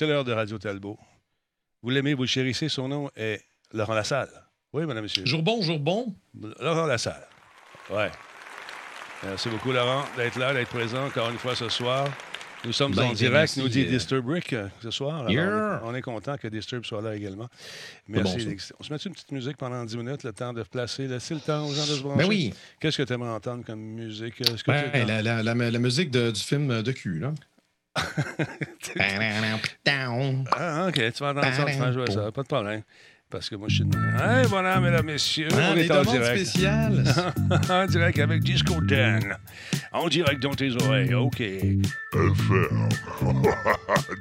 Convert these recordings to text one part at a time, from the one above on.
C'est l'heure de Radio Talbot. Vous l'aimez, vous le chérissez. Son nom est Laurent Lassalle. Oui, madame, monsieur. Jour bon, jour bon. Laurent Lassalle. Ouais. Merci beaucoup, Laurent, d'être là, d'être présent encore une fois ce soir. Nous sommes Ben, en direct, nous dit euh, Disturb Rick euh, ce soir. Alors, Yeah. on, est, on est content que Disturb soit là également. Merci. bon, on se met une petite musique pendant 10 minutes, le temps de placer, laisser le temps aux gens de se brancher? Ben oui. Qu'est-ce que tu aimerais entendre comme musique? Que Ben, la, la, la, la musique de- du film de cul, là. Ah, OK, tu vas entendre ça, tu vas jouer ça, pas de problème. Parce que moi, je suis de. Hey, voilà, mesdames, messieurs, Ah, on est en direct. spéciales. en direct avec Disco Dan. En direct dans tes oreilles, OK. FM.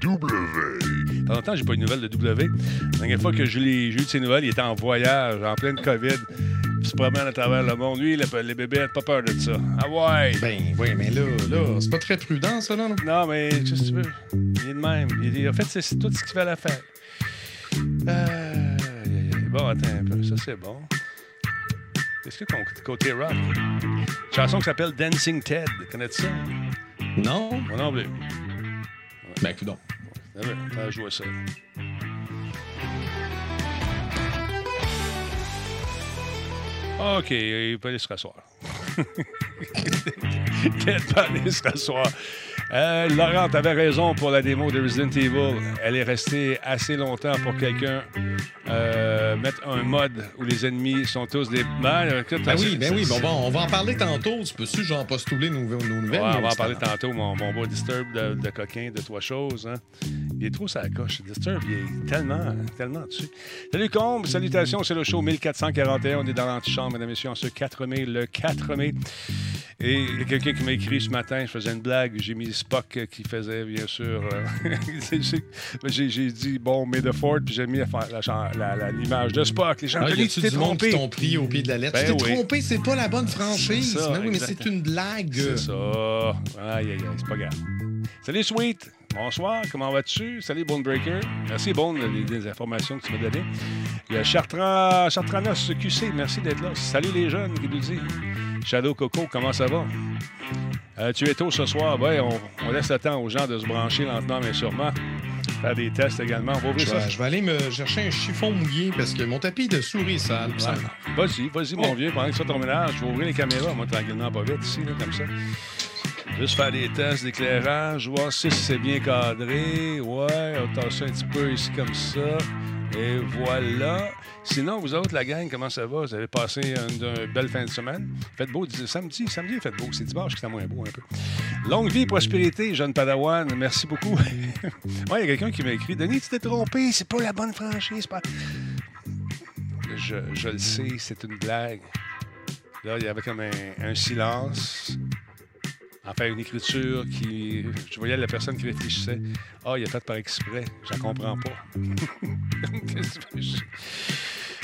W. Pendant longtemps, j'ai pas eu de nouvelles de W. La dernière fois que j'ai eu de ses nouvelles, il était en voyage, en pleine COVID. Se promène à travers le monde. Lui, le- les bébés, pas peur de ça. Ah ouais! ben, oui, mais là, là, c'est pas très prudent, ça, non? Non, mais qu'est-ce que tu veux? Il est de même. Il, il- en fait, c'est tout ce qu'il fallait faire. Euh, bon, attends un peu. Ça, c'est bon. Qu'est-ce que ton côté rock? Une chanson qui s'appelle Dancing Ted. Connais-tu ça? Non? Moi non plus. Ben, écoute donc. Ouais, On va jouer ça. OK, il peut aller se rasseoir. Ted peut aller se rasseoir. Euh, Laurent, t'avais raison pour la démo de Resident Evil. Elle est restée assez longtemps pour quelqu'un euh, mettre un mode où les ennemis sont tous des... Ben, écoute, Ben c'est- oui, ben oui, bon, bon, on va en parler tantôt. Tu peux-tu, genre, postuler nos, nos nouvelles? Ouais, on va en parler tantôt, mon, mon beau Disturb de, de coquin, de trois choses. Hein. Il est trop sa coche. Disturb, il est tellement, tellement dessus. Salut Combe, salutations, c'est le show 1441. On est dans l'antichambre, mesdames et messieurs, en ce 4 mai, le 4 mai. Et il y a quelqu'un qui m'a écrit ce matin, je faisais une blague, j'ai mis Spock qui faisait, bien sûr. euh, j'ai- dit, bon, May the Ford, puis j'ai mis l'image de Spock. Les gens, Ah, tu t'es trompé. t'ont pris au pied de la lettre? Ben tu t'es oui. trompé, c'est pas la bonne franchise. Ça, Ben oui, mais c'est une blague. C'est ça. Aïe, aïe, aïe, c'est pas grave. Salut, Sweet. Bonsoir, comment vas-tu? Salut, Bonebreaker. Merci, Bone, des, des informations que tu m'as données. Il y a Chartranos QC, merci d'être là. Salut, les jeunes, qui nous dit. Shadow Coco, comment ça va? Euh, tu es tôt ce soir. On, on laisse le temps aux gens de se brancher lentement, mais sûrement. Faire des tests également. On va ouvrir Je ça. vais, je vais aller me chercher un chiffon mouillé parce que mon tapis de souris sale. Ouais. Vas-y, vas-y, mon vieux, pendant que tu fais ton ménage, je vais ouvrir les caméras, moi, tranquillement, pas vite, ici, là, comme ça. Juste faire des tests d'éclairage, voir si c'est bien cadré. Ouais, on tasse un petit peu ici, comme ça. Et voilà. Sinon, vous autres, la gang, comment ça va? Vous avez passé une, belle fin de semaine? Faites beau samedi. Samedi, il fait beau. C'est dimanche qui est moins beau un peu. Longue vie, prospérité, jeune padawan. Merci beaucoup. Ouais, il y a quelqu'un qui m'a écrit Denis, tu t'es trompé. C'est pas la bonne franchise. pas- Je, le sais, c'est une blague. Là, il y avait comme un silence. Enfin, une écriture qui. Je voyais la personne qui réfléchissait. Ah, il a fait par exprès. Je la comprends pas. Qu'est-ce que je-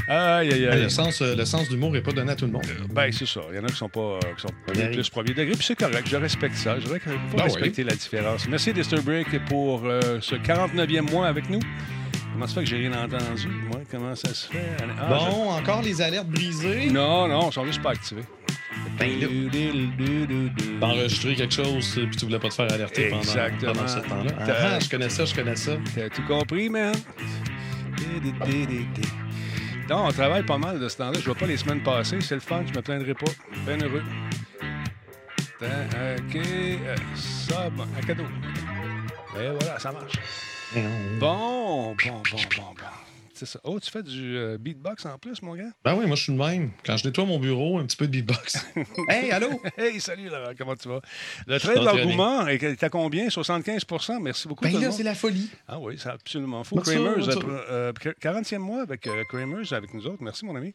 Aïe, aïe, aïe. Le sens, euh, le sens d'humour n'est pas donné à tout le monde. Ben, c'est ça. Il y en a qui sont pas euh, qui sont plus premier degré, puis c'est correct. Je respecte ça. Je faut Ben respecter la différence. Merci Disturbrick pour euh, ce 49e mois avec nous. Comment ça fait que j'ai rien entendu? Moi, comment ça se fait? Ah, bon, encore les alertes brisées. Non, non, ils sont juste pas activés. Ben. T'enregistrer quelque chose euh, puis tu voulais pas te faire alerter pendant, Exactement. pendant ce temps-là. Ah, T'as- je connais ça, je connais ça. T'as tout compris, man? Non, on travaille pas mal de ce temps-là. Je vois pas les semaines passées. C'est le fun, je me plaindrai pas. Bien heureux. OK. euh, Ça, bon, un cadeau. Et voilà, ça marche. Bon, bon, bon, bon, bon. C'est ça. Oh, tu fais du euh, beatbox en plus, mon gars? Ben oui, moi je suis le même. Quand je nettoie mon bureau, un petit peu de beatbox. hey, allô? Hey, salut, Laurent, comment tu vas? Le trait de l'engouement est à combien? 75 Merci beaucoup. Ben là, c'est la folie. Ah oui, c'est absolument fou. Bonsoir, Kramers, bonsoir. euh, euh, 40e mois avec euh, Kramers, avec nous autres. Merci, mon ami.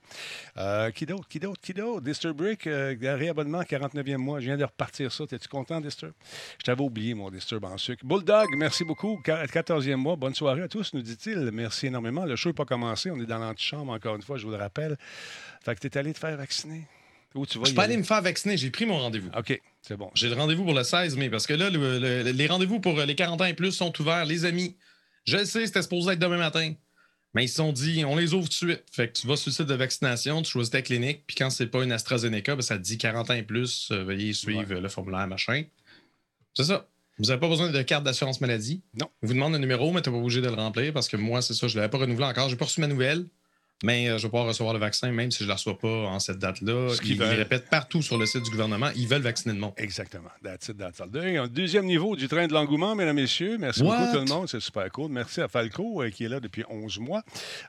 Qui d'autre? Qui d'autre? Qui d'autre? Disturbrick, réabonnement, 49e mois. Je viens de repartir ça. T'es-tu content, Disturb? Je t'avais oublié, mon Disturb en sucre. Bulldog, merci beaucoup. Quar- 14e mois. Bonne soirée à tous, nous dit-il. Merci énormément. Le show n'est pas commencé. On est dans l'antichambre, encore une fois, je vous le rappelle. Fait que t'es allé te faire vacciner. Où tu vas? Je pas aller? allé me faire vacciner, j'ai pris mon rendez-vous. OK, c'est bon. J'ai le rendez-vous pour le 16 mai parce que là, le- le- les rendez-vous pour euh, les 40 ans et plus sont ouverts. Les amis, je le sais, c'était supposé être demain matin. Mais ils se sont dit, on les ouvre tout de suite. Fait que tu vas sur le site de vaccination, tu choisis ta clinique, puis quand c'est pas une AstraZeneca, ben, ça te dit 40 ans et plus, euh, veuillez suivre le formulaire, machin. C'est ça. Vous n'avez pas besoin de carte d'assurance maladie? Non. Il vous demande un numéro, mais tu n'es pas obligé de le remplir parce que moi, c'est ça, je ne l'avais pas renouvelé encore. Je n'ai pas reçu ma nouvelle. Mais euh, je vais pouvoir recevoir le vaccin, même si je ne la reçois pas en cette date-là. Ce qu'ils répètent partout sur le site du gouvernement. Ils veulent vacciner le monde. Exactement. That's it, that's all. Deux- Deuxième niveau du train de l'engouement, mesdames, messieurs. Merci What? beaucoup tout le monde. C'est super cool. Merci à Falco, euh, qui est là depuis 11 mois.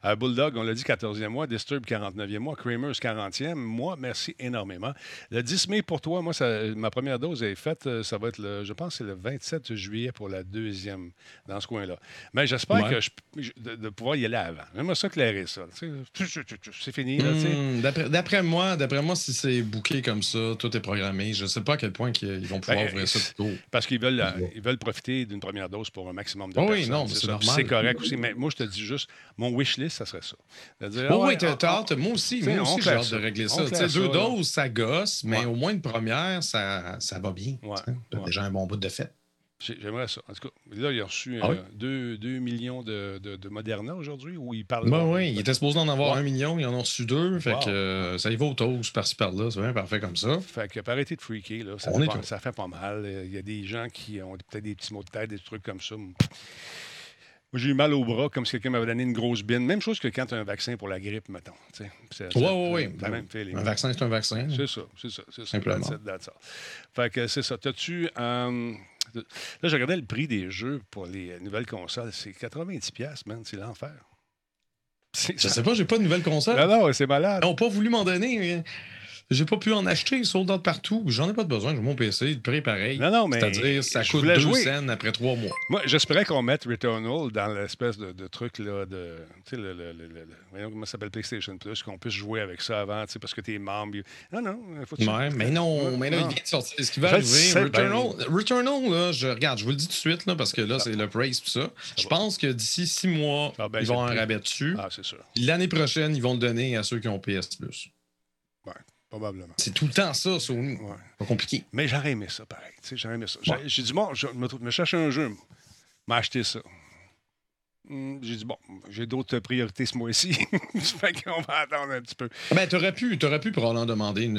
À Bulldog, on l'a dit, 14e mois. Disturb, 49e mois. Kramers, 40e mois. Merci énormément. Le 10 mai, pour toi, moi, ça- ma première dose est faite. euh, Ça va être, le, je pense, c'est le 27 juillet pour la deuxième, dans ce coin-là. Mais j'espère Ouais. que je, je- de, de pouvoir y aller avant. J'aimerais ça clairer ça. Tu sais, C'est fini. Hmm, D'après moi, d'après moi, si c'est booké comme ça, tout est programmé. Je ne sais pas à quel point ils vont pouvoir Ben, ouvrir ça plus tôt. Parce qu'ils veulent, euh, Ouais. ils veulent profiter d'une première dose pour un maximum de Oh oui, personnes. non, mais c'est normal. C'est correct aussi. Mais moi, je te dis juste, mon wish list, ça serait ça. Oh ah oui, t'as hâte. Moi aussi, moi aussi, j'ai hâte de régler ça. deux doses, ça gosse, mais Ouais. au moins une première, ça, ça va bien. Ouais. déjà un bon bout de fête. J'ai- J'aimerais ça. En tout cas, là, il a reçu Ah oui? 2 millions de, de, de Moderna aujourd'hui où il parle. Ben oui, il était supposé en avoir Ouais. un million, ils en ont reçu deux. Fait Wow. que euh, ça y va au toast par-ci par-là. C'est bien parfait comme ça. Fait que, pour arrêter de freaker, là, ça, On fait pas, tout. ça fait pas mal. Euh, Il y a des gens qui ont peut-être des petits maux de tête, des trucs comme ça. Moi, j'ai eu mal au bras comme si quelqu'un m'avait donné une grosse bine. Même chose que quand tu as un vaccin pour la grippe, mettons. le même feeling. Un vaccin, c'est un vaccin. C'est ça, c'est ça, c'est. Simplement. Fait que c'est ça. T'as-tu. euh, là, je regardais le prix des jeux pour les nouvelles consoles. C'est 90$, piastres, man. C'est l'enfer. Je sais pas, j'ai pas de nouvelle console. Non, non, c'est malade. Ils n'ont pas voulu m'en donner. J'ai pas pu en acheter, sold out partout. J'en ai pas de besoin, j'ai mon PC, le prix est pareil. Non, non, mais. C'est-à-dire, ça coûte deux jouer. cents après trois mois. Moi, j'espérais qu'on mette Returnal dans l'espèce de, de truc là, de. Tu sais, le, le, le, le- voyons comment ça s'appelle PlayStation Plus, qu'on puisse jouer avec ça avant, tu sais, parce que t'es membre. Non, non, faut que tu- Ouais, mais non, mais là, Non. il vient de sortir. Ce qui va arriver, sais Returnal, Returnal, là, je regarde, je vous le dis tout de suite, là, parce que là, c'est le praise tout ça. Je pense que d'ici six mois, Ah, ben, ils vont prix. rabais dessus. Ah, c'est sûr. L'année prochaine, ils vont le donner à ceux qui ont PS Plus. Probablement. C'est tout le temps ça, Sony. Ouais. Pas compliqué. Mais j'aurais aimé ça, pareil. J'aurais aimé ça. J'ai Ouais. j'ai dit, bon, je me, me chercher un jeu, m'a acheté ça. Hum, J'ai dit, bon, j'ai d'autres priorités ce mois-ci. fait qu'on va attendre un petit peu. Ben, t'aurais pu, t'aurais pu probablement demander une,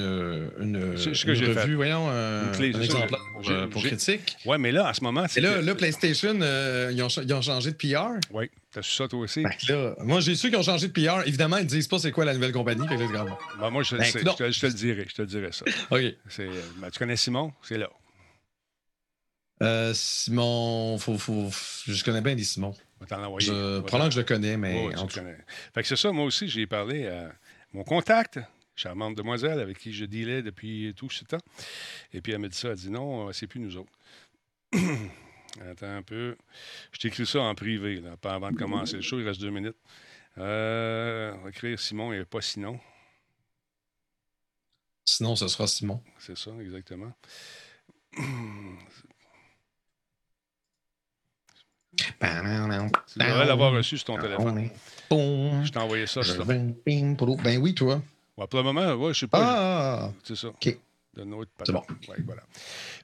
une, C'est ce que une j'ai revue, fait. voyons, un, Une clé, un exemplaire pour, j'ai- euh, pour j'ai- critique. Ouais, mais là, en ce moment, c'est. Et là, que- là PlayStation, euh, ils, ont, ils ont changé de PR. Oui, t'as su ça toi aussi? Là, moi, j'ai su qu'ils ont changé de PR. Évidemment, ils disent pas c'est quoi la nouvelle compagnie. Fait que. Ben, moi, je, te le Ben, je, te, je te le dirai. Je te le dirai ça. OK. C'est, euh, ben, tu connais Simon? C'est là. Euh, Simon, faut, faut, je connais bien des Simon. Envoyer. Je, probablement que je le connais, mais Ouais, en tout connais. Fait que c'est ça, moi aussi, j'ai parlé à mon contact, charmante demoiselle avec qui je dealais depuis tout ce temps. Et puis elle me dit ça, elle dit non, c'est plus nous autres. Attends un peu. Je t'écris ça en privé, là, pas avant de commencer le show, il reste deux minutes. Euh, on va écrire Simon et pas sinon. Sinon, ce sera Simon. C'est ça, exactement. Tu devrais l'avoir reçu sur ton téléphone. Je t'ai envoyé ça. Ben oui, toi. Ouais, pour le moment, ouais, je sais pas. Ah! C'est ça. OK. De notre C'est bon. Ouais, voilà.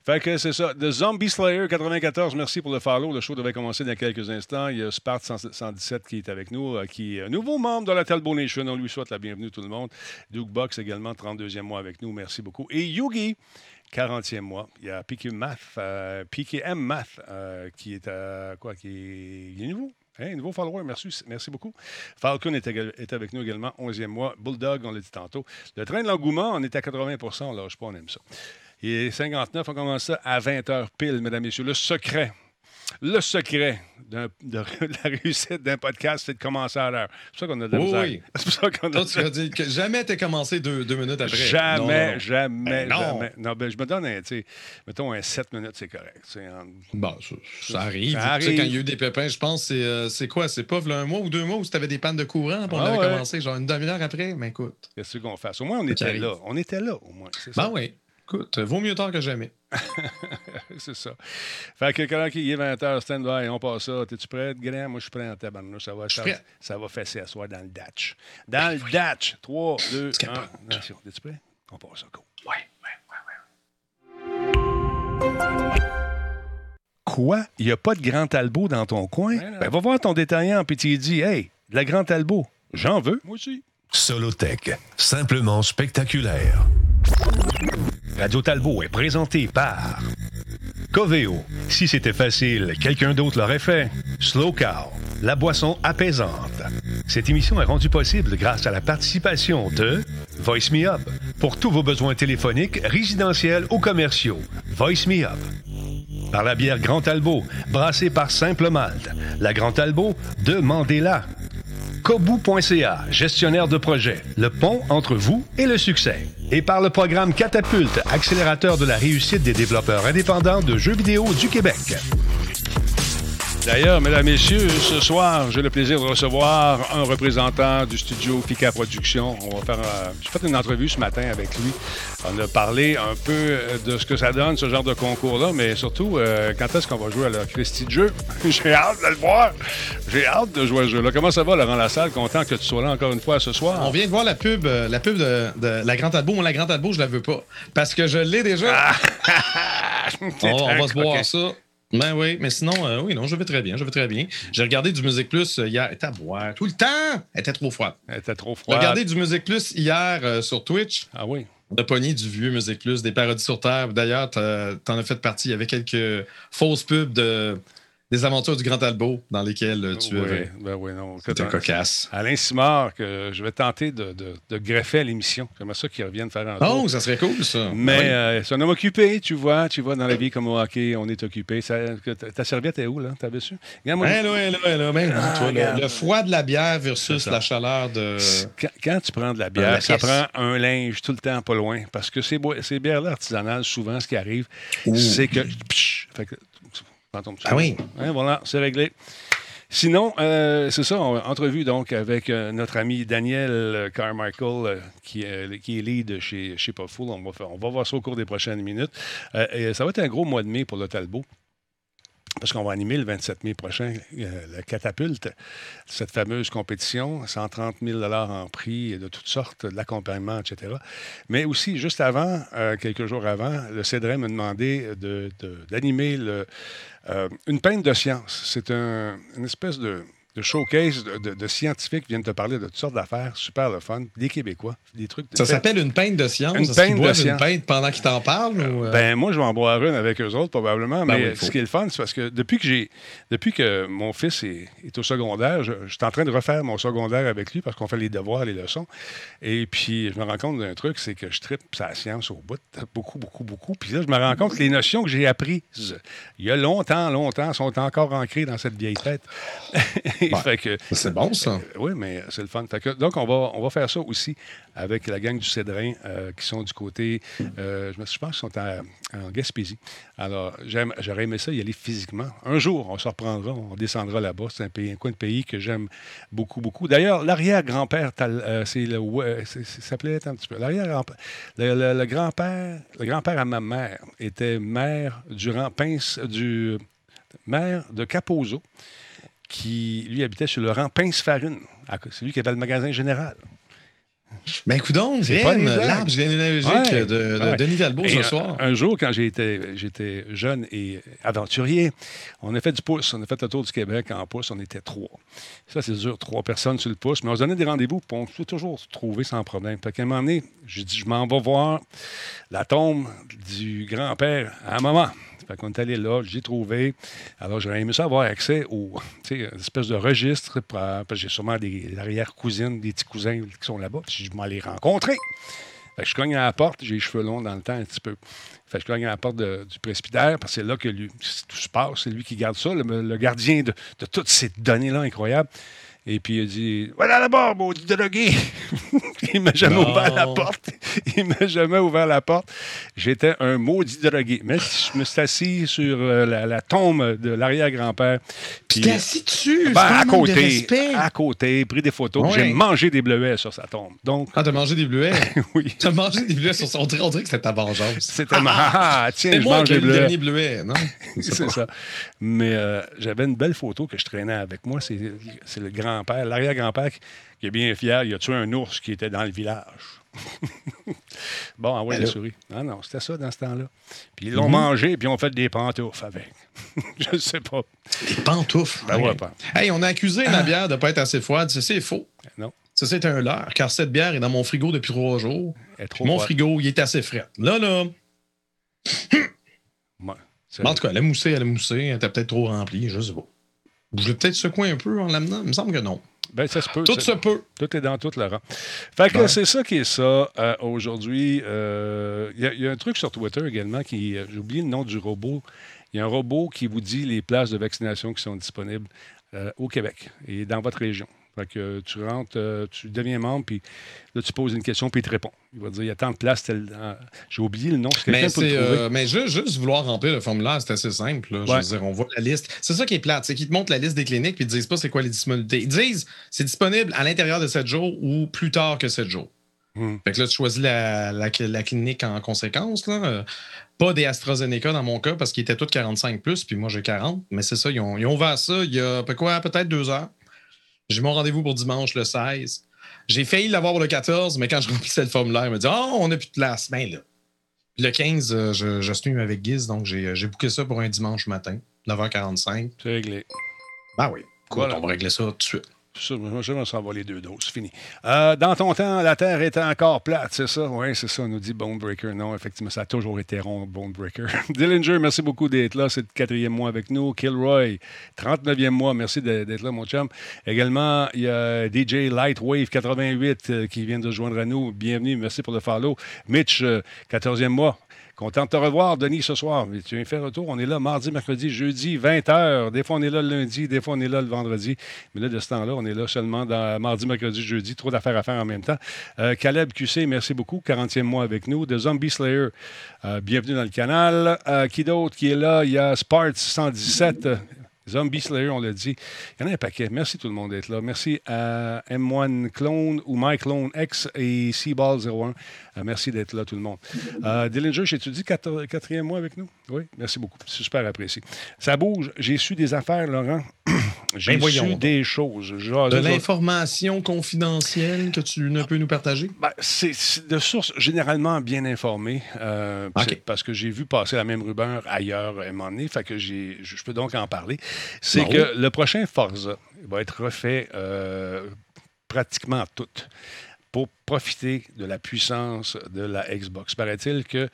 Fait que c'est ça. The Zombie Slayer 94, merci pour le follow. Le show devait commencer dans quelques instants. Il y a Spart 117 qui est avec nous, qui est un nouveau membre de la Talbot Nation. On lui souhaite la bienvenue, tout le monde. Duke Box également, 32e mois avec nous. Merci beaucoup. Et Yugi, 40e mois. Il y a PQ Math, euh, PKM Math, euh, qui est à quoi? Qui est, il est nouveau. Hein, nouveau follower, merci, merci beaucoup. Falcon est, avec nous également, 11e mois. Bulldog, on l'a dit tantôt. Le train de l'engouement, on est à 80% on lâche pas, on aime ça. Et 59, on commence ça à 20 h pile, mesdames, messieurs. Le secret, le secret de, la réussite d'un podcast, c'est de commencer à l'heure. C'est pour ça qu'on a de la Oui, oui. C'est pour ça qu'on a Toi, tu vas dire que jamais t'es commencé deux, deux minutes après. Jamais, Non, non, non. jamais, Ben non. jamais. Non, ben, je me donne un, tu sais, mettons un 7 minutes, c'est correct. en- Bon, ça, ça arrive. Ça sais, quand arrive. il y a eu des pépins, je pense, c'est euh, c'est quoi? C'est pas un mois ou deux mois où tu avais des pannes de courant, puis on Ah avait ouais. commencé genre une demi-heure après? Mais écoute. Qu'est-ce qu'on fasse? Au moins, on était arrive. là. On était là, au moins. C'est ça. Ben oui. Écoute, vaut mieux tard que jamais. c'est ça. Fait que quand il est 20h, stand by, on passe ça. T'es-tu prêt, Graham? Moi, je suis prêt en tabarnouche. Ça va, ça, prêt. ça va fesser à soir dans le datch. Dans le datch. 3, 2, C'est 1. capable. Attention, t'es-tu prêt? On passe ça, go. Ouais, ouais, Quoi? Il n'y a pas de Grand Talbot dans ton coin? Ben. Ben, va voir ton détaillant, puis tu lui dis, hey, de la Grand Talbot, j'en veux. Moi aussi. Solotech, simplement spectaculaire. Radio Talbot est présenté par Coveo. Si c'était facile, quelqu'un d'autre l'aurait fait. Slow Cow, la boisson apaisante. Cette émission est rendue possible grâce à la participation de Voice Me Up. Pour tous vos besoins téléphoniques, résidentiels ou commerciaux, Voice Me Up. Par la bière Grand Albo, brassée par Simple Malte. La Grand Albo, demandez-la. Kobu.ca, gestionnaire de projet, le pont entre vous et le succès. Et par le programme Catapulte, accélérateur de la réussite des développeurs indépendants de jeux vidéo du Québec. D'ailleurs, mesdames, messieurs, ce soir, j'ai le plaisir de recevoir un représentant du studio Fika Productions. On va faire. euh, J'ai fait une entrevue ce matin avec lui. On a parlé un peu euh, de ce que ça donne, ce genre de concours-là, mais surtout, euh, quand est-ce qu'on va jouer à la Christie de jeu? j'ai hâte de le voir. J'ai hâte de jouer à ce jeu-là. Comment ça va, Laurent Lassalle? Content que tu sois là encore une fois ce soir. On vient de voir la pub, euh, la pub de, de la Grande Albo. Moi, la Grande Albo, je la veux pas. Parce que je l'ai déjà. on, on va se boire ça. Ben oui, mais sinon, euh, oui, non, je vais très bien, je vais très bien. J'ai regardé du Musique Plus euh, hier. Elle était à boire tout le temps. Elle était trop froide. Elle était trop J'ai froide. regardé du Musique Plus hier euh, sur Twitch. Ah oui. On a pogné du vieux Musique Plus, des parodies sur Terre. D'ailleurs, t'en as fait partie. Il y avait quelques fausses pubs de, des aventures du Grand Albo dans lesquelles euh, tu oui, avais. ben oui, non. C'était cocasse. Alain Simard, que je vais tenter de, de- de greffer à l'émission. J'aimerais ça qu'il revienne faire un tour. Oh, ça serait cool, ça. Mais Oui. euh, c'est un homme occupé, tu vois. Tu vois, dans la vie comme au hockey, on est occupé. Ça- ta serviette est où, là? T'as su? Regarde, moi, Hein, là, hein, là, hein, là, ben, Ah, toi, le- le, froid de la bière versus la chaleur de. quand, quand tu prends de la la bière, ça prend un linge tout le temps pas loin. Parce que ces, bières-là artisanales, souvent, ce qui arrive, c'est que. Psh, fait que Ah oui. Hein, voilà, c'est réglé. Sinon, euh, c'est ça, on- entrevue donc avec euh, notre ami Daniel euh, Carmichael, euh, qui, est- qui est lead chez, chez Puffle. On va, faire- on va voir ça au cours des prochaines minutes. Et ça va être un gros mois de mai pour le Talbot. Parce qu'on va animer le 27 mai prochain euh, la catapulte, cette fameuse compétition, 130 000 en prix de toutes sortes, l'accompagnement, etc. Mais aussi, juste avant, euh, quelques jours avant, le CEDREM m'a demandé de- de- d'animer euh, une peinte de science. C'est un- une espèce de, de showcase de, scientifiques qui viennent te parler de toutes sortes d'affaires, super le fun, des Québécois, des trucs. Ça s'appelle une peinte de science. Une peinte de science. une peinte pendant qu'ils t'en parlent? ou, euh? Ben, moi, je vais en boire une avec eux autres, probablement. Ben mais oui, ce qui est le fun, c'est parce que depuis que j'ai depuis que mon fils est, est au secondaire, je, je suis en train de refaire mon secondaire avec lui parce qu'on fait les devoirs, les leçons. Et puis, je me rends compte d'un truc, c'est que je tripe sa science au bout, beaucoup, beaucoup, beaucoup. Puis là, je me rends compte que les notions que j'ai apprises il y a longtemps, longtemps, sont encore ancrées dans cette vieille tête. C'est bon, ça. euh, oui, mais c'est le fun. Fait que, donc, on va, on va faire ça aussi avec la gang du Cédrin euh, qui sont du côté, euh, je, me, je pense qu'ils sont à- en Gaspésie. Alors, j'aurais aimé ça y aller physiquement. Un jour, on se reprendra, on descendra là-bas. C'est un, pays, un coin de pays que j'aime beaucoup, beaucoup. D'ailleurs, l'arrière-grand-père, c'est le. s'appelait un petit peu. L'arrière-grand-père. Le, le- le grand-père, le grand-père à ma mère était maire du rang Pince, du maire de Capozo qui, lui, habitait sur le rang Pince-Farine. C'est lui qui avait le magasin général. Ben, écoute donc, C'est pas une Glenn, blague. l'arbre généalogique Ouais, de, de ouais. Denis Talbot Et ce un- soir. Un, jour, quand j'étais, jeune et aventurier, on a fait du pouce. On a fait le tour du Québec en pouce. On était trois. Ça, c'est sûr, trois personnes sur le pouce. Mais on se donnait des rendez-vous, puis on s'est toujours trouvé sans problème. Fait qu'à un moment donné, j'ai dit, je m'en vais voir la tombe du grand-père à maman. Fait qu'on est allé là, j'ai trouvé. Alors, j'aurais aimé ça avoir accès au, une espèce de registre, pour- parce que j'ai sûrement des arrière-cousines, des petits cousins qui sont là-bas. Je m'en les rencontrer. Fait que je cogne à la porte, j'ai les cheveux longs dans le temps un petit peu. Fait que je cogne à la porte du presbytère, parce que c'est là que lui, tout se passe, c'est lui qui garde ça, le, le gardien de, de toutes ces données-là incroyables. Et puis il a dit Voilà là-bas, maudit drogué Il m'a jamais Non. ouvert la porte. Il m'a jamais ouvert la porte. J'étais un maudit drogué. Mais je me suis assis sur euh, la, la tombe de l'arrière-grand-père. Tu Puis, t'es assis dessus. ben, à de côté, respect. à côté, pris des photos. Ouais. J'ai mangé des bleuets sur sa tombe. Donc, Ah, t'as mangé des bleuets? oui. t'as mangé des bleuets sur son. On dirait, on dirait que c'était ta vengeance. C'était ma. Ah, tiens, C'est je moi mange qui ai des le bleuets. dernier bleuet, non? C'est ça. Mais euh, j'avais une belle photo que je traînais avec moi. C'est c'est le grand-père, l'arrière-grand-père qui, est bien fier. Il a tué un ours qui était dans le village. bon, envoie Ben la souris. Non, non, c'était ça dans ce temps-là. Puis ils l'ont Mhm. mangé, puis ils ont fait des pantoufles avec. je sais pas. Des pantoufles? Ben ouais, pas. Hey, on a accusé ma bière de pas être assez froide. Ça, c'est faux. Non, Ça, c'est un leurre, car cette bière est dans mon frigo depuis trois jours. trop Mon frigo, il est assez frais. Là, là, Ouais. En tout cas, elle a moussé, elle a moussé, elle était peut-être trop remplie, je sais pas. Je l'ai peut-être secoué un peu en l'amenant, il me semble que non. Ben, ça se peut. Tout se peut. Tout est dans tout, Laurent. Fait que Ouais. c'est ça qui est ça euh, aujourd'hui. Euh, Il y, a- il y a un truc sur Twitter également qui. euh, J'ai oublié le nom du robot. Il y a un robot qui vous dit les places de vaccination qui sont disponibles euh, au Québec et dans votre région. Fait que tu rentres, euh, tu deviens membre, puis là, tu poses une question, puis il te répond. Il va te dire il y a tant de places. tel- J'ai oublié le nom. Mais, c'est, euh, mais juste, juste vouloir remplir le formulaire, c'est assez simple. là. Je veux dire, on voit la liste. C'est ça qui est plate, c'est qu'ils te montrent la liste des cliniques puis ils te disent pas c'est quoi les disponibilités. Ils disent c'est disponible à l'intérieur de 7 jours ou plus tard que 7 jours. Hmm. Fait que là, tu choisis la, la- la clinique en conséquence. Là. Pas des AstraZeneca dans mon cas parce qu'ils étaient tous 45 plus, puis moi j'ai 40. Mais c'est ça, ils ont, ils ont ouvert ça il y a peu quoi, peut-être deux heures. J'ai mon rendez-vous pour dimanche le 16. J'ai failli l'avoir pour le 14, mais quand je remplissais le formulaire, il m'a dit Oh, on n'a plus de place. Ben là. Puis le 15, euh, je, je stream avec Giz, donc j'ai j'ai booké ça pour un dimanche matin, 9h45. C'est réglé. Ben oui. Écoute, Voilà. on va régler ça tout de suite. Moi, je s'en va les deux doses. Fini. Euh, dans ton temps, la Terre était encore plate, c'est ça? Oui, c'est ça, nous dit Bonebreaker. Non, effectivement, ça a toujours été rond, Bonebreaker. Dillinger, merci beaucoup d'être là. C'est le quatrième mois avec nous. Kilroy, 39e mois. Merci d'être là, mon chum. Également, il y a DJ Lightwave 88 euh, qui vient de se joindre à nous. Bienvenue, merci pour le follow. Mitch, euh, 14e mois. Content de te revoir, Denis, ce soir. Tu viens faire retour. On est là mardi, mercredi, jeudi, 20h. Des fois, on est là le lundi, des fois, on est là le vendredi. Mais là, de ce temps-là, on est là seulement dans mardi, mercredi, jeudi. Trop d'affaires à faire en même temps. Euh, Caleb QC, merci beaucoup. 40e mois avec nous. De Zombie Slayer, euh, bienvenue dans le canal. Euh, qui d'autre qui est là? Il y a Spart 117. Zombie Slayer, on l'a dit. Il y en a un paquet. Merci tout le monde d'être là. Merci à M1 Clone ou My Clone X et Seaball01. Euh, merci d'être là, tout le monde. Euh, Dillinger, quator- quatrième mois avec nous? Oui, merci beaucoup. C'est super apprécié. Ça bouge. J'ai su des affaires, Laurent. J'ai Ben su donc. des choses. De l'information confidentielle que tu ne peux nous partager? ben, c'est de sources généralement bien informées, euh, parce que j'ai vu passer la même rumeur ailleurs à un moment donné, fait que je peux donc en parler. C'est que le prochain Forza va être refait euh, pratiquement tout pour profiter de la puissance de la Xbox. Paraît-il que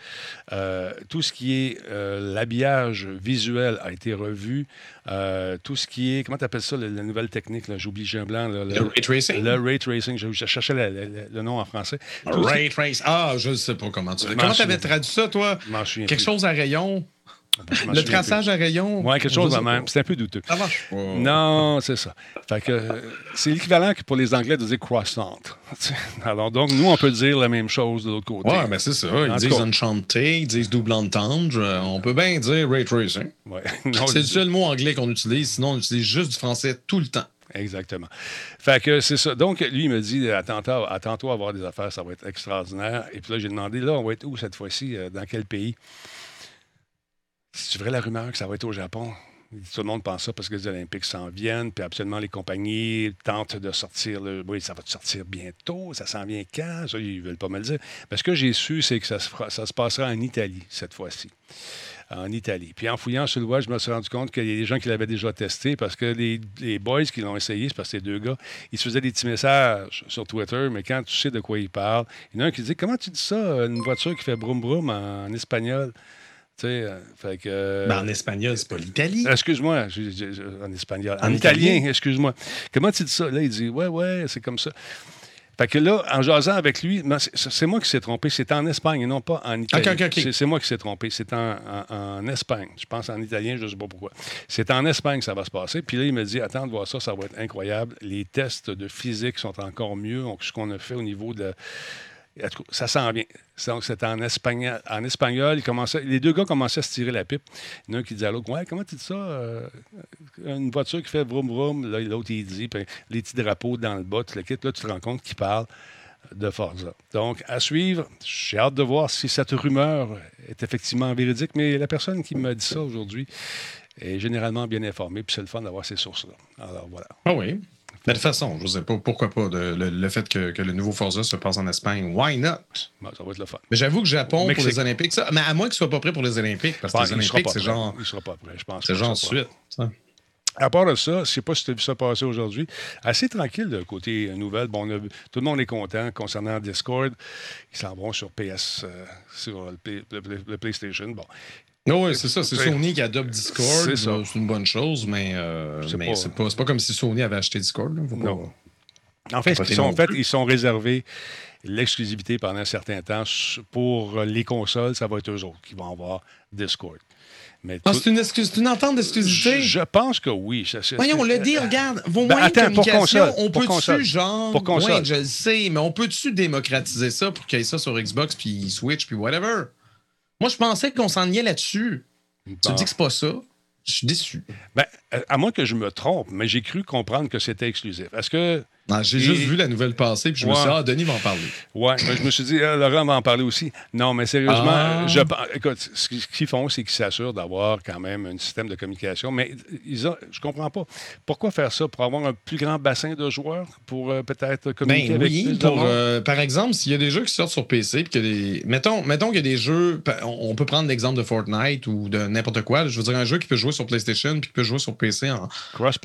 euh, tout ce qui est euh, l'habillage visuel a été revu, euh, tout ce qui est, comment tu appelles ça, le- la nouvelle technique, là, j'oublie, un blanc, là, Le ray tracing? le ray tracing, je, je cherchais le, le- le nom en français. Tout Ray trace. Ah, je ne sais pas comment tu. Comment tu avais traduit ça, toi? Quelque plus. chose à rayon? Le traçage à rayon? Ouais, quelque chose de même. C'est un peu douteux. Ça marche. Non, c'est ça. Fait que euh, c'est l'équivalent que pour les Anglais de dire croissant. Alors donc, nous, on peut dire la même chose de l'autre côté. Ouais, mais c'est ça. Ils disent cas. enchanté, ils disent double entendre. Euh, On peut bien dire ray tracing. Ouais. C'est le seul mot anglais qu'on utilise, sinon on utilise juste du français tout le temps. Exactement. Fait que c'est ça. Donc, lui, il me dit attends-toi attends-toi à avoir des affaires, ça va être extraordinaire. Et puis là, j'ai demandé là, on va être où cette fois-ci? Euh, Dans quel pays C'est vrai la rumeur que ça va être au Japon Tout le monde pense ça parce que les Olympiques s'en viennent, puis absolument les compagnies tentent de sortir. le- oui, ça va sortir bientôt, ça s'en vient quand? Ça, ils veulent pas me le dire. Mais ce que j'ai su, c'est que ça se, passera en Italie cette fois-ci en Italie. Puis en fouillant sur le web, je me suis rendu compte qu'il y a des gens qui l'avaient déjà testé parce que les, boys qui l'ont essayé, c'est parce que ces deux gars, ils se faisaient des petits messages sur Twitter, mais quand tu sais de quoi ils parlent, il y en a un qui dit Comment tu dis ça, une voiture qui fait broum broum en, espagnol? Euh, fait que. euh, Ben, en espagnol, c'est pas l'Italie. Excuse-moi, en espagnol. En, En italien, italien? excuse-moi. Comment tu dis ça? Là, il dit Ouais, ouais, c'est comme ça. Fait que là, en jasant avec lui, c'est- moi qui s'est trompé. C'est en Espagne et non pas en Italie. C'est- moi qui s'est trompé. C'est en, en- en Espagne. Je pense en italien, je ne sais pas pourquoi. C'est en Espagne que ça va se passer. Puis là, il me dit Attends de voir ça, ça va être incroyable. Les tests de physique sont encore mieux donc, ce qu'on a fait au niveau de. Ça s'en vient. Donc, c'était en espagnol. Les deux gars commençaient à se tirer la pipe. Il qui dit à l'autre Ouais, comment tu dis ça euh, Une voiture qui fait vroom vroom. L'autre, il dit puis les petits drapeaux dans le bas, tu le quittes. Là, tu te rends compte qu'il parle de Forza. Donc, à suivre. J'ai hâte de voir si cette rumeur est effectivement véridique. Mais la personne qui m'a dit ça aujourd'hui est généralement bien informée. Puis c'est le fun d'avoir ces sources-là. Alors, voilà. Ah oui. Mais de toute façon, je sais pas pourquoi pas de- le, le fait que, que le nouveau Forza se passe en Espagne. Why not? Bon, ça va être le fun. Mais j'avoue que Japon pour les Olympiques, ça, mais à moins qu'ils soient pas prêts pour les Olympiques, parce que les Olympiques, pas c'est prêt. genre, Il sera pas prêt, je pense. c'est genre suite. ça. À part de ça, je ne sais pas si tu as vu ça passer aujourd'hui, assez tranquille de côté nouvelles. Bon, on a- tout le monde est content concernant Discord. Ils s'en vont sur PS, euh, sur le- le PlayStation. Bon. Non, oui, c'est ça. C'est Sony qui adopte Discord. C'est une bonne chose, mais, euh, C'est mais pas- c'est pas, c'est pas comme si Sony avait acheté Discord. là. Pas- Non. En fait, ils sont, en non fait, plus. ils sont réservés l'exclusivité pendant un certain temps. Pour les consoles, ça va être eux autres qui vont avoir Discord. Mais Ah, c'est une, excuse- c'est une entente d'exclusivité? je, je pense que oui. Ça- Voyons, le dit, regarde, vos Ben, moyens attends, de communication, console, on peut-tu, genre... Pour console. Ouais, je le sais, mais on peut-tu démocratiser ça pour qu'il y ait ça sur Xbox, puis Switch, puis whatever? Moi, je pensais qu'on s'ennuyait là-dessus. Tu me dis que c'est pas ça. Je suis déçu. Ben, à- à moins que je me trompe, mais j'ai cru comprendre que c'était exclusif. Est-ce que. Ah, J'ai Et- juste vu la nouvelle passer, puis je me suis dit, ah, Denis va en parler. Ouais, je me suis dit, ah, Laurent va en parler aussi. Non, mais sérieusement, Ah. je, écoute, ce qu'ils- font, c'est qu'ils s'assurent d'avoir quand même un système de communication. Mais ils ont, je comprends pas. Pourquoi faire ça? Pour avoir un plus grand bassin de joueurs? Pour euh, peut-être communiquer Ben avec oui, plus de pour, euh, par exemple, s'il y a des jeux qui sortent sur PC, puis que des... mettons, mettons qu'il y a des jeux, on peut prendre l'exemple de Fortnite ou de n'importe quoi. Je veux dire, un jeu qui peut jouer sur PlayStation puis qui peut jouer sur PC en,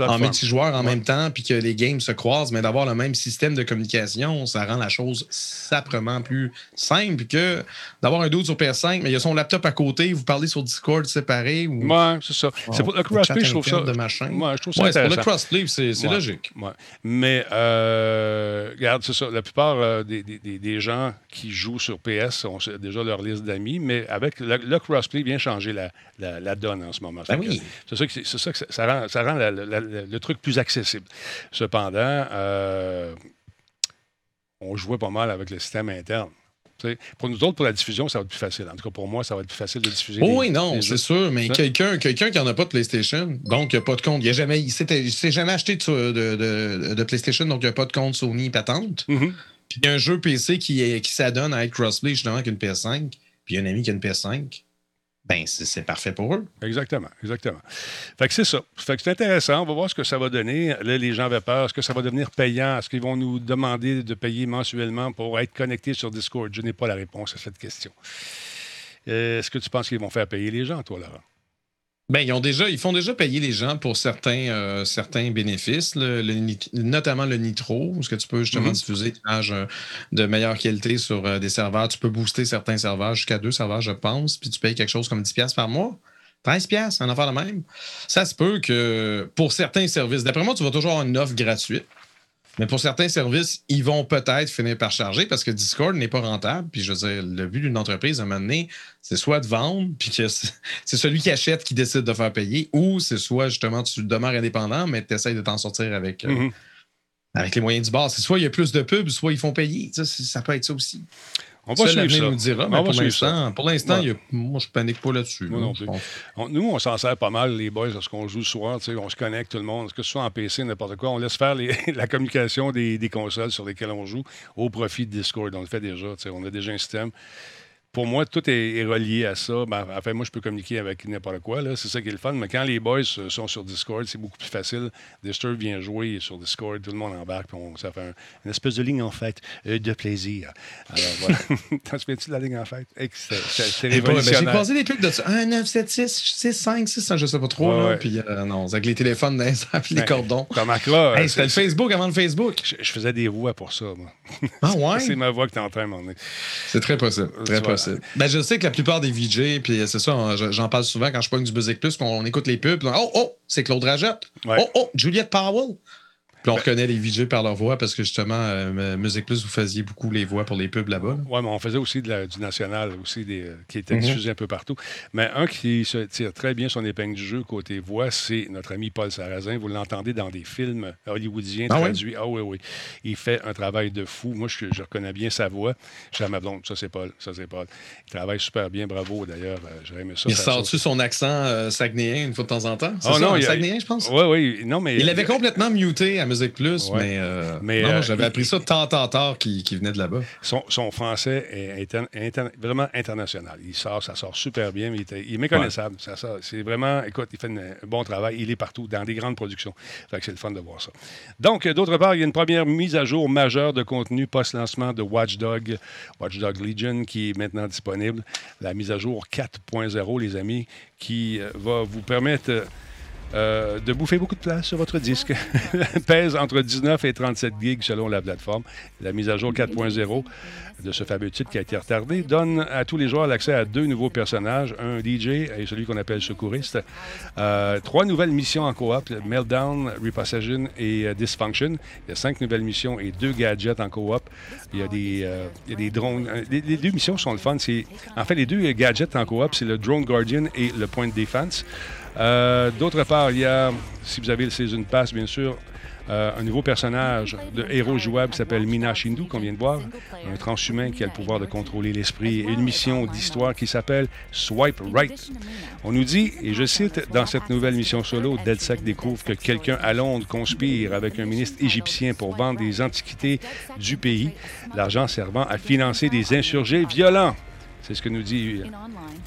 en multijoueur en Ouais. même temps, puis que les games se croisent, mais d'avoir le même système de communication, ça rend la chose saprement plus simple que d'avoir un doute sur PS5, mais il y a son laptop à côté, vous parlez sur Discord séparé ou Ouais, c'est ça. c'est pour le crossplay, je trouve ça. de machin. Ouais, je trouve ça Ouais, pour le crossplay, c'est Ouais. logique. Ouais. Mais, euh, regarde, c'est ça. La plupart euh, des, des- des- des gens qui jouent sur PS ont déjà leur liste d'amis, mais avec le, le crossplay vient changer la, la- la donne en ce moment. Ben oui. C'est ça, que ça que ça, ça rend, ça rend la- la- la- le truc plus accessible. Cependant, euh, on jouait pas mal avec le système interne. Pour nous autres, pour la diffusion, ça va être plus facile. En tout cas, pour moi, ça va être plus facile de diffuser. Oh oui, non, c'est sûr, mais quelqu'un quelqu'un qui n'en a pas de PlayStation, donc il n'a pas de compte, il ne jamais, il s'est jamais acheté de, de- de- de PlayStation, donc il n'a pas de compte Sony patente. Mhm. Puis il y a un jeu PC qui, qui s'adonne à être crossplay justement avec une PS5, puis il y a un ami qui a une PS5, ben c'est parfait pour eux. Exactement, exactement. Fait que c'est ça. Fait que c'est intéressant. On va voir ce que ça va donner. Là, les gens avaient peur. Est-ce que ça va devenir payant? Est-ce qu'ils vont nous demander de payer mensuellement pour être connectés sur Discord? Je n'ai pas la réponse à cette question. Euh, Est-ce que tu penses qu'ils vont faire payer les gens, toi, Laurent? Ben, ils, ont déjà, ils font déjà payer les gens pour certains, euh, certains bénéfices, le- notamment le Nitro, parce que tu peux justement Mhm. diffuser des images euh, de meilleure qualité sur euh, des serveurs. Tu peux booster certains serveurs, jusqu'à deux serveurs, je pense, puis tu payes quelque chose comme 10$ piastres par mois. 13$, piastres, un affaire de même. Ça se peut que pour certains services, d'après moi, tu vas toujours avoir une offre gratuite. Mais pour certains services, ils vont peut-être finir par charger parce que Discord n'est pas rentable. Puis je veux dire, le but d'une entreprise, à un moment donné, c'est soit de vendre, puis que c'est celui qui achète qui décide de faire payer, ou c'est soit justement tu demeures indépendant, mais tu essaies de t'en sortir avec, euh, Mhm. avec les moyens du bord. C'est soit il y a plus de pubs, soit ils font payer. Ça peut être ça aussi. On va suivre ça. nous dira, mais pour l'instant, pour l'instant, Ouais. moi, je panique pas là-dessus. Là. nous, on s'en sert pas mal, les boys, lorsqu'on joue le soir. On se connecte, tout le monde. Que ce soit en PC, n'importe quoi. On laisse faire les- la communication des, des consoles sur lesquelles on joue au profit de Discord. On le fait déjà. On a déjà un système. Pour moi, tout est, est relié à ça. Ben, enfin, moi, je peux communiquer avec n'importe quoi. là. C'est ça qui est le fun. Mais quand les boys sont sur Discord, c'est beaucoup plus facile. Disturb vient jouer sur Discord. Tout le monde embarque. on- ça fait un- une espèce de ligne en fait euh, de plaisir. Alors, voilà. T'en souviens-tu de la ligne en fait? Hey, c'est- c'est- C'est Eh, pas- ben, J'ai passé des pubs de ça. 1, 9, 7, 6, 6, 5, 6, je sais pas trop. Ouais, là. ouais. Puis euh, non, avec les téléphones les puis les Ben, cordons. Comme là, Hey, c'était le Facebook avant le Facebook. je, je faisais des voix pour ça, moi. Ah ouais? C'est ma voix que de m'emmener. C'est très possible. Très possible. Ben, je sais que la plupart des VJ, puis c'est ça, je- j'en parle souvent quand je pogne du Music Plus, qu'on on écoute les pubs. on- oh, oh, c'est Claude Rajette. Ouais. Oh, oh, Juliette Powell. Puis on reconnaît les VJ par leur voix parce que justement, euh, Music Plus, vous faisiez beaucoup les voix pour les pubs là-bas. là. Oui, mais on faisait aussi de la- du national, aussi des, euh, qui était Mhm. diffusé un peu partout. Mais un qui se tire très bien son épingle du jeu côté voix, c'est notre ami Paul Sarrazin. Vous l'entendez dans des films hollywoodiens Ah oui? traduits. Ah oui, oui. Il fait un travail de fou. Moi, je, je reconnais bien sa voix. Je suis à ma blonde. Ça, c'est Paul. Ça, c'est Paul. Il travaille super bien. Bravo, d'ailleurs. Euh, J'aurais aimé ça. Il sort-tu son accent euh, saguenéen une fois de temps en temps? Oh ça, non, il a- saguenéen, je pense? Oui, oui. Non, mais. Il l'avait complètement muté à Music Plus, Ouais. mais, euh, Mais, non, euh, j'avais appris ça tant, tant, tard qui, qui venait de là-bas. Son, son français est inter- inter- vraiment international. Il sort, ça sort super bien, mais il, est- il est méconnaissable. Ça c'est vraiment, écoute, il fait une- un bon travail. Il est partout, dans des grandes productions. Fait que c'est le fun de voir ça. Donc, euh, d'autre part, il y a une première mise à jour majeure de contenu post-lancement de Watchdog, Watchdog Legion, qui est maintenant disponible. La mise à jour 4.0, les amis, qui va vous permettre. Euh, de bouffer beaucoup de place sur votre disque. Pèse entre 19 et 37 gigs selon la plateforme. La mise à jour 4.0 de ce fameux titre qui a été retardé donne à tous les joueurs l'accès à deux nouveaux personnages, un DJ et celui qu'on appelle secouriste. Euh, trois nouvelles missions en coop, Meltdown, Repossession et euh, Dysfunction. Il y a cinq nouvelles missions et deux gadgets en coop. Il y a des, drones. Les, les deux missions sont le fun. En fait, les deux gadgets en coop, c'est le Drone Guardian et le Point de Défense. Euh, d'autre part, il y a, si vous avez le Season Pass, bien sûr, euh, un nouveau personnage de héros jouable qui s'appelle Mina Shindu, qu'on vient de voir. Un transhumain qui a le pouvoir de contrôler l'esprit. Et une mission d'histoire qui s'appelle Swipe Right. On nous dit, et je cite, dans cette nouvelle mission solo, DeadSec découvre que quelqu'un à Londres conspire avec un ministre égyptien pour vendre des antiquités du pays, l'argent servant à financer des insurgés violents. C'est ce que nous dit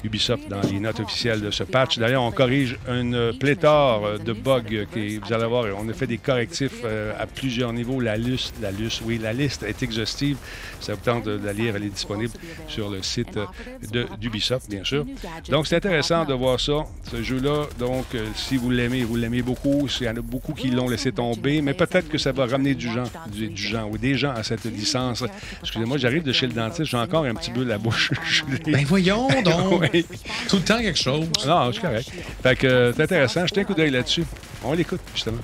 Ubisoft dans les notes officielles de ce patch. D'ailleurs, on corrige une pléthore euh, de bugs. Qui, vous allez voir, on a fait des correctifs euh, à plusieurs niveaux. La liste, la liste, oui, la liste est exhaustive. Ça vous tente de la lire, elle est disponible sur le site euh, d'Ubisoft, bien sûr. Donc, c'est intéressant de voir ça, ce jeu-là. Donc, euh, si vous l'aimez, vous l'aimez beaucoup. Il y en a beaucoup qui l'ont laissé tomber, mais peut-être que ça va ramener du gens, du, du gens ou des gens à cette licence. Excusez-moi, j'arrive de chez le dentiste, j'ai encore un petit peu la bouche. Ben voyons donc. Oui. Tout le temps quelque chose. Non, c'est correct. Fait que euh, c'est intéressant. Jetez un coup d'œil là-dessus. On l'écoute, justement.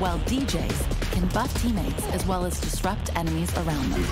while DJs can buff teammates as well as disrupt enemies around them.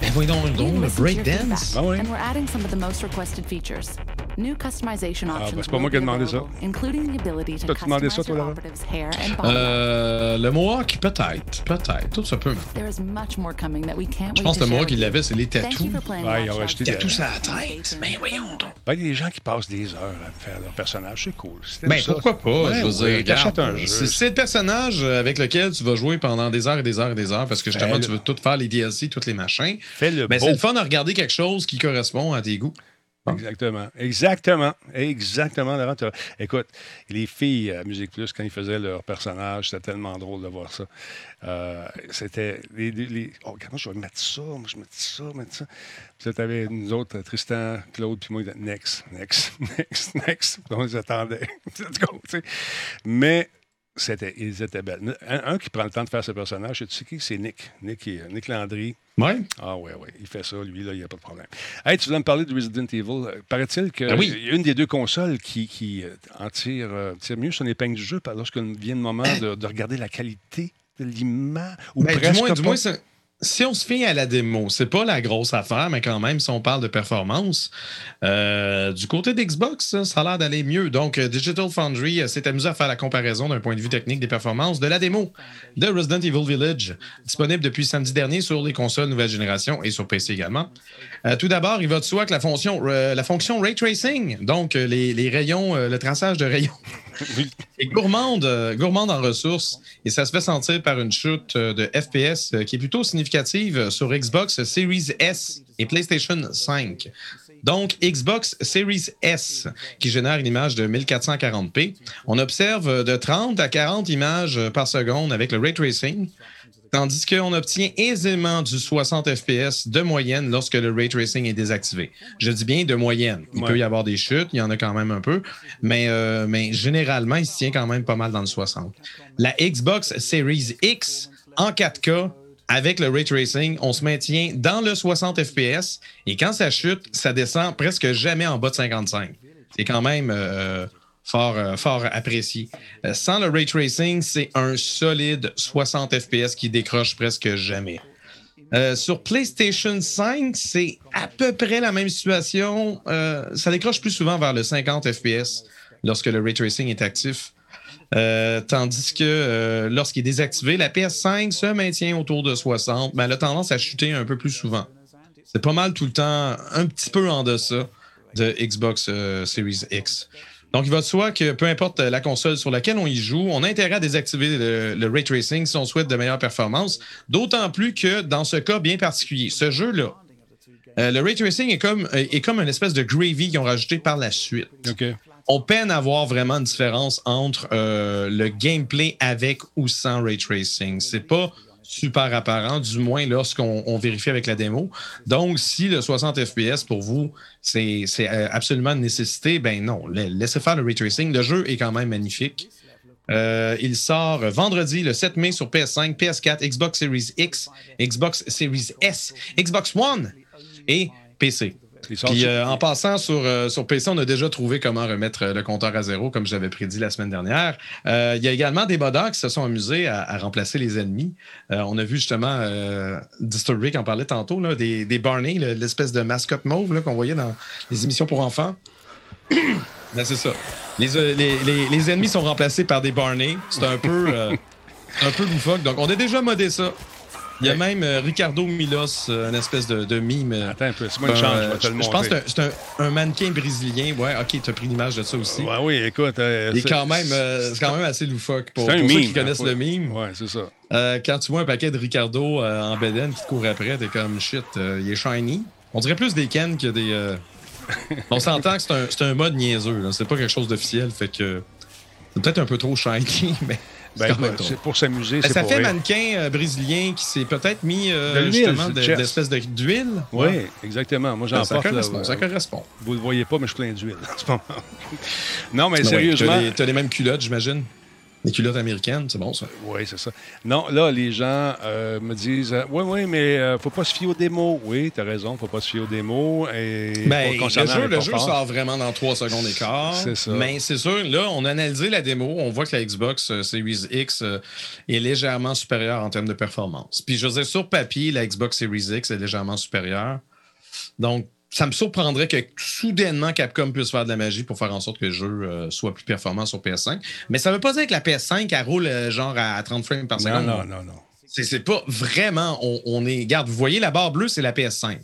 Ben voyons We donc, le listened to your breakdance. feedback, Ah oui. And we're adding some of the most requested features. New customization ben, options c'est pas moi qui ai demandé ça. available, including the ability to T'as-tu demandé ça, customize toi, your Laura? operative's hair and body. Euh, le Mohawk, peut-être. Peut-être. Tout ça peut. There is much more coming that we can't Je wait pense to que le Mohawk, il l'avait, c'est les Thank tatous. you for playing Ouais, ils ont Dogs des- Tatous sur la tête. Ben voyons donc. Ben, il y a des gens qui passent des heures à faire leur personnage. C'est cool. Ben ça. pourquoi pas? Ouais, je veux ouais, dire, regarde, un jeu. C'est c'est le personnage avec lequel tu vas jouer pendant des heures et des heures et des heures parce que justement, Ben, tu veux tout faire les DLC, tous les machins. Fais-le Ben, beau. c'est le fun de regarder quelque chose qui correspond à tes goûts. Exactement. Exactement. Exactement, Laurent. Écoute, les filles à Musique Plus, quand ils faisaient leur personnage, c'était tellement drôle de voir ça. Euh, c'était. Les, les- Oh, moi, je vais mettre ça, moi, je mettre ça, mettre ça. Puis là, t'avais nous autres, Tristan, Claude, puis moi, next, next, next, next. On les attendait. Mais. C'était, ils étaient belles. Un, un qui prend le temps de faire ce personnage, tu sais qui? C'est Nick. Nick, Nick Landry. Ouais. Ah oui, oui, il fait ça, lui, là, il n'y a pas de problème. Hey, tu voulais me parler de Resident Evil. Paraît-il qu'il Ah oui. y a une des deux consoles qui, qui euh, en tire, euh, tire mieux son épingle du jeu lorsque vient le moment de, de regarder la qualité de l'image. Ou Ben, presque du moins, du pas. moins si on se fie à la démo, c'est pas la grosse affaire, mais quand même, si on parle de performance, euh, du côté d'Xbox, ça, a l'air d'aller mieux. Donc, euh, Digital Foundry euh, s'est amusé à faire la comparaison d'un point de vue technique des performances de la démo de Resident Evil Village, disponible depuis samedi dernier sur les consoles nouvelle génération et sur PC également. Tout d'abord, il va de soi que la fonction, Ray Tracing, donc les, les rayons, le traçage de rayons, est gourmande, euh, gourmande en ressources et ça se fait sentir par une chute euh, de FPS euh, qui est plutôt significative sur Xbox Series S et PlayStation 5. Donc, Xbox Series S, qui génère une image de 1440p. On observe de 30 à 40 images par seconde avec le ray tracing, tandis qu'on obtient aisément du 60 FPS de moyenne lorsque le ray tracing est désactivé. Je dis bien de moyenne. Il Ouais. peut y avoir des chutes, il y en a quand même un peu, mais, euh, mais généralement, il se tient quand même pas mal dans le 60. La Xbox Series X en 4K avec le ray tracing, on se maintient dans le 60 FPS et quand ça chute, ça descend presque jamais en bas de 55. C'est quand même euh, fort, euh, fort apprécié. Euh, sans le ray tracing, c'est un solide 60 FPS qui décroche presque jamais. Euh, sur PlayStation 5, c'est à peu près la même situation. Ça décroche plus souvent vers le 50 FPS lorsque le ray tracing est actif. Tandis que lorsqu'il est désactivé, la PS5 se maintient autour de 60, mais elle a tendance à chuter un peu plus souvent. C'est pas mal tout le temps, un petit peu en deçà de Xbox Series X. Donc, il va de soi que peu importe la console sur laquelle on y joue, on a intérêt à désactiver le, le ray tracing si on souhaite de meilleures performances. D'autant plus que dans ce cas bien particulier, ce jeu-là, euh, le ray tracing est comme, est comme une espèce de gravy qu'ils ont rajouté par la suite OK. on peine à voir vraiment une différence entre euh, le gameplay avec ou sans ray tracing. C'est pas super apparent, du moins lorsqu'on on vérifie avec la démo. Donc, si le 60 FPS pour vous, c'est euh, absolument une nécessité, ben non, la- laissez faire le ray tracing. Le jeu est quand même magnifique. Euh, il sort vendredi le 7 mai sur PS5, PS4, Xbox Series X, Xbox Series S, Xbox One et PC. Puis euh, en passant sur, euh, sur PC, on a déjà trouvé comment remettre euh, le compteur à zéro, comme j'avais prédit la semaine dernière. Euh, Il y a également des modeurs qui se sont amusés à, à remplacer les ennemis. On a vu justement Disturbed qui en parlait tantôt, là, des, des Barney, le- l'espèce de mascotte mauve qu'on voyait dans les émissions pour enfants. Ben, c'est ça. Les, les, les- les ennemis sont remplacés par des Barney. C'est un peu, un peu loufoque. Donc, on a déjà modé ça. Il y a Ouais. même euh, Ricardo Milos, euh, une espèce de, de mime. euh, Attends un peu, c'est moi une chance, je vais te le je pense que c'est un- mannequin brésilien. Ouais, ok, tu as pris l'image de ça aussi. Ouais, oui, écoute. c'est- quand même, c'est quand même assez loufoque pour, c'est un pour ceux qui connaissent hein, le faut- mime. Ouais, c'est ça. Quand tu vois un paquet de Ricardo en bedaine qui te court après, t'es comme shit, il est shiny. On dirait plus des Ken que des. On s'entend que c'est un, un mode niaiseux. C'est pas quelque chose d'officiel, fait que c'est peut-être un peu trop shiny, mais. Ben, c'est pour s'amuser, Ben, ça pour fait rire. mannequin euh, brésilien qui s'est peut-être mis euh, De justement d'espèce de- d'huile. Oui, exactement. Moi, j'en Ben, ça, porte. correspond, euh, ça correspond. Vous ne le voyez pas, mais je suis plein d'huile en ce moment. non, mais ouais, sérieusement. Les, t'as les mêmes culottes, j'imagine. Les culottes américaines, c'est bon ça. Oui, c'est ça. Non, là, les gens euh, me disent euh, Oui, oui, mais euh, faut pas se fier aux démos. Oui, tu as raison, faut pas se fier aux démos. Et Ben, le jeu, le jeu sort vraiment dans 3 secondes et quart. C'est ça. Mais c'est sûr, là, on a analysé la démo. On voit que la Xbox euh, Series X euh, est légèrement supérieure en termes de performance. Puis, je veux dire, sur papier, la Xbox Series X est légèrement supérieure. Donc, ça me surprendrait que soudainement Capcom puisse faire de la magie pour faire en sorte que le jeu euh, soit plus performant sur PS5. Mais ça veut pas dire que la PS5, elle roule euh, genre à 30 frames par Non, seconde. non, non, non. C'est, c'est pas vraiment. On, on est. Regarde, vous voyez la barre bleue, c'est la PS5.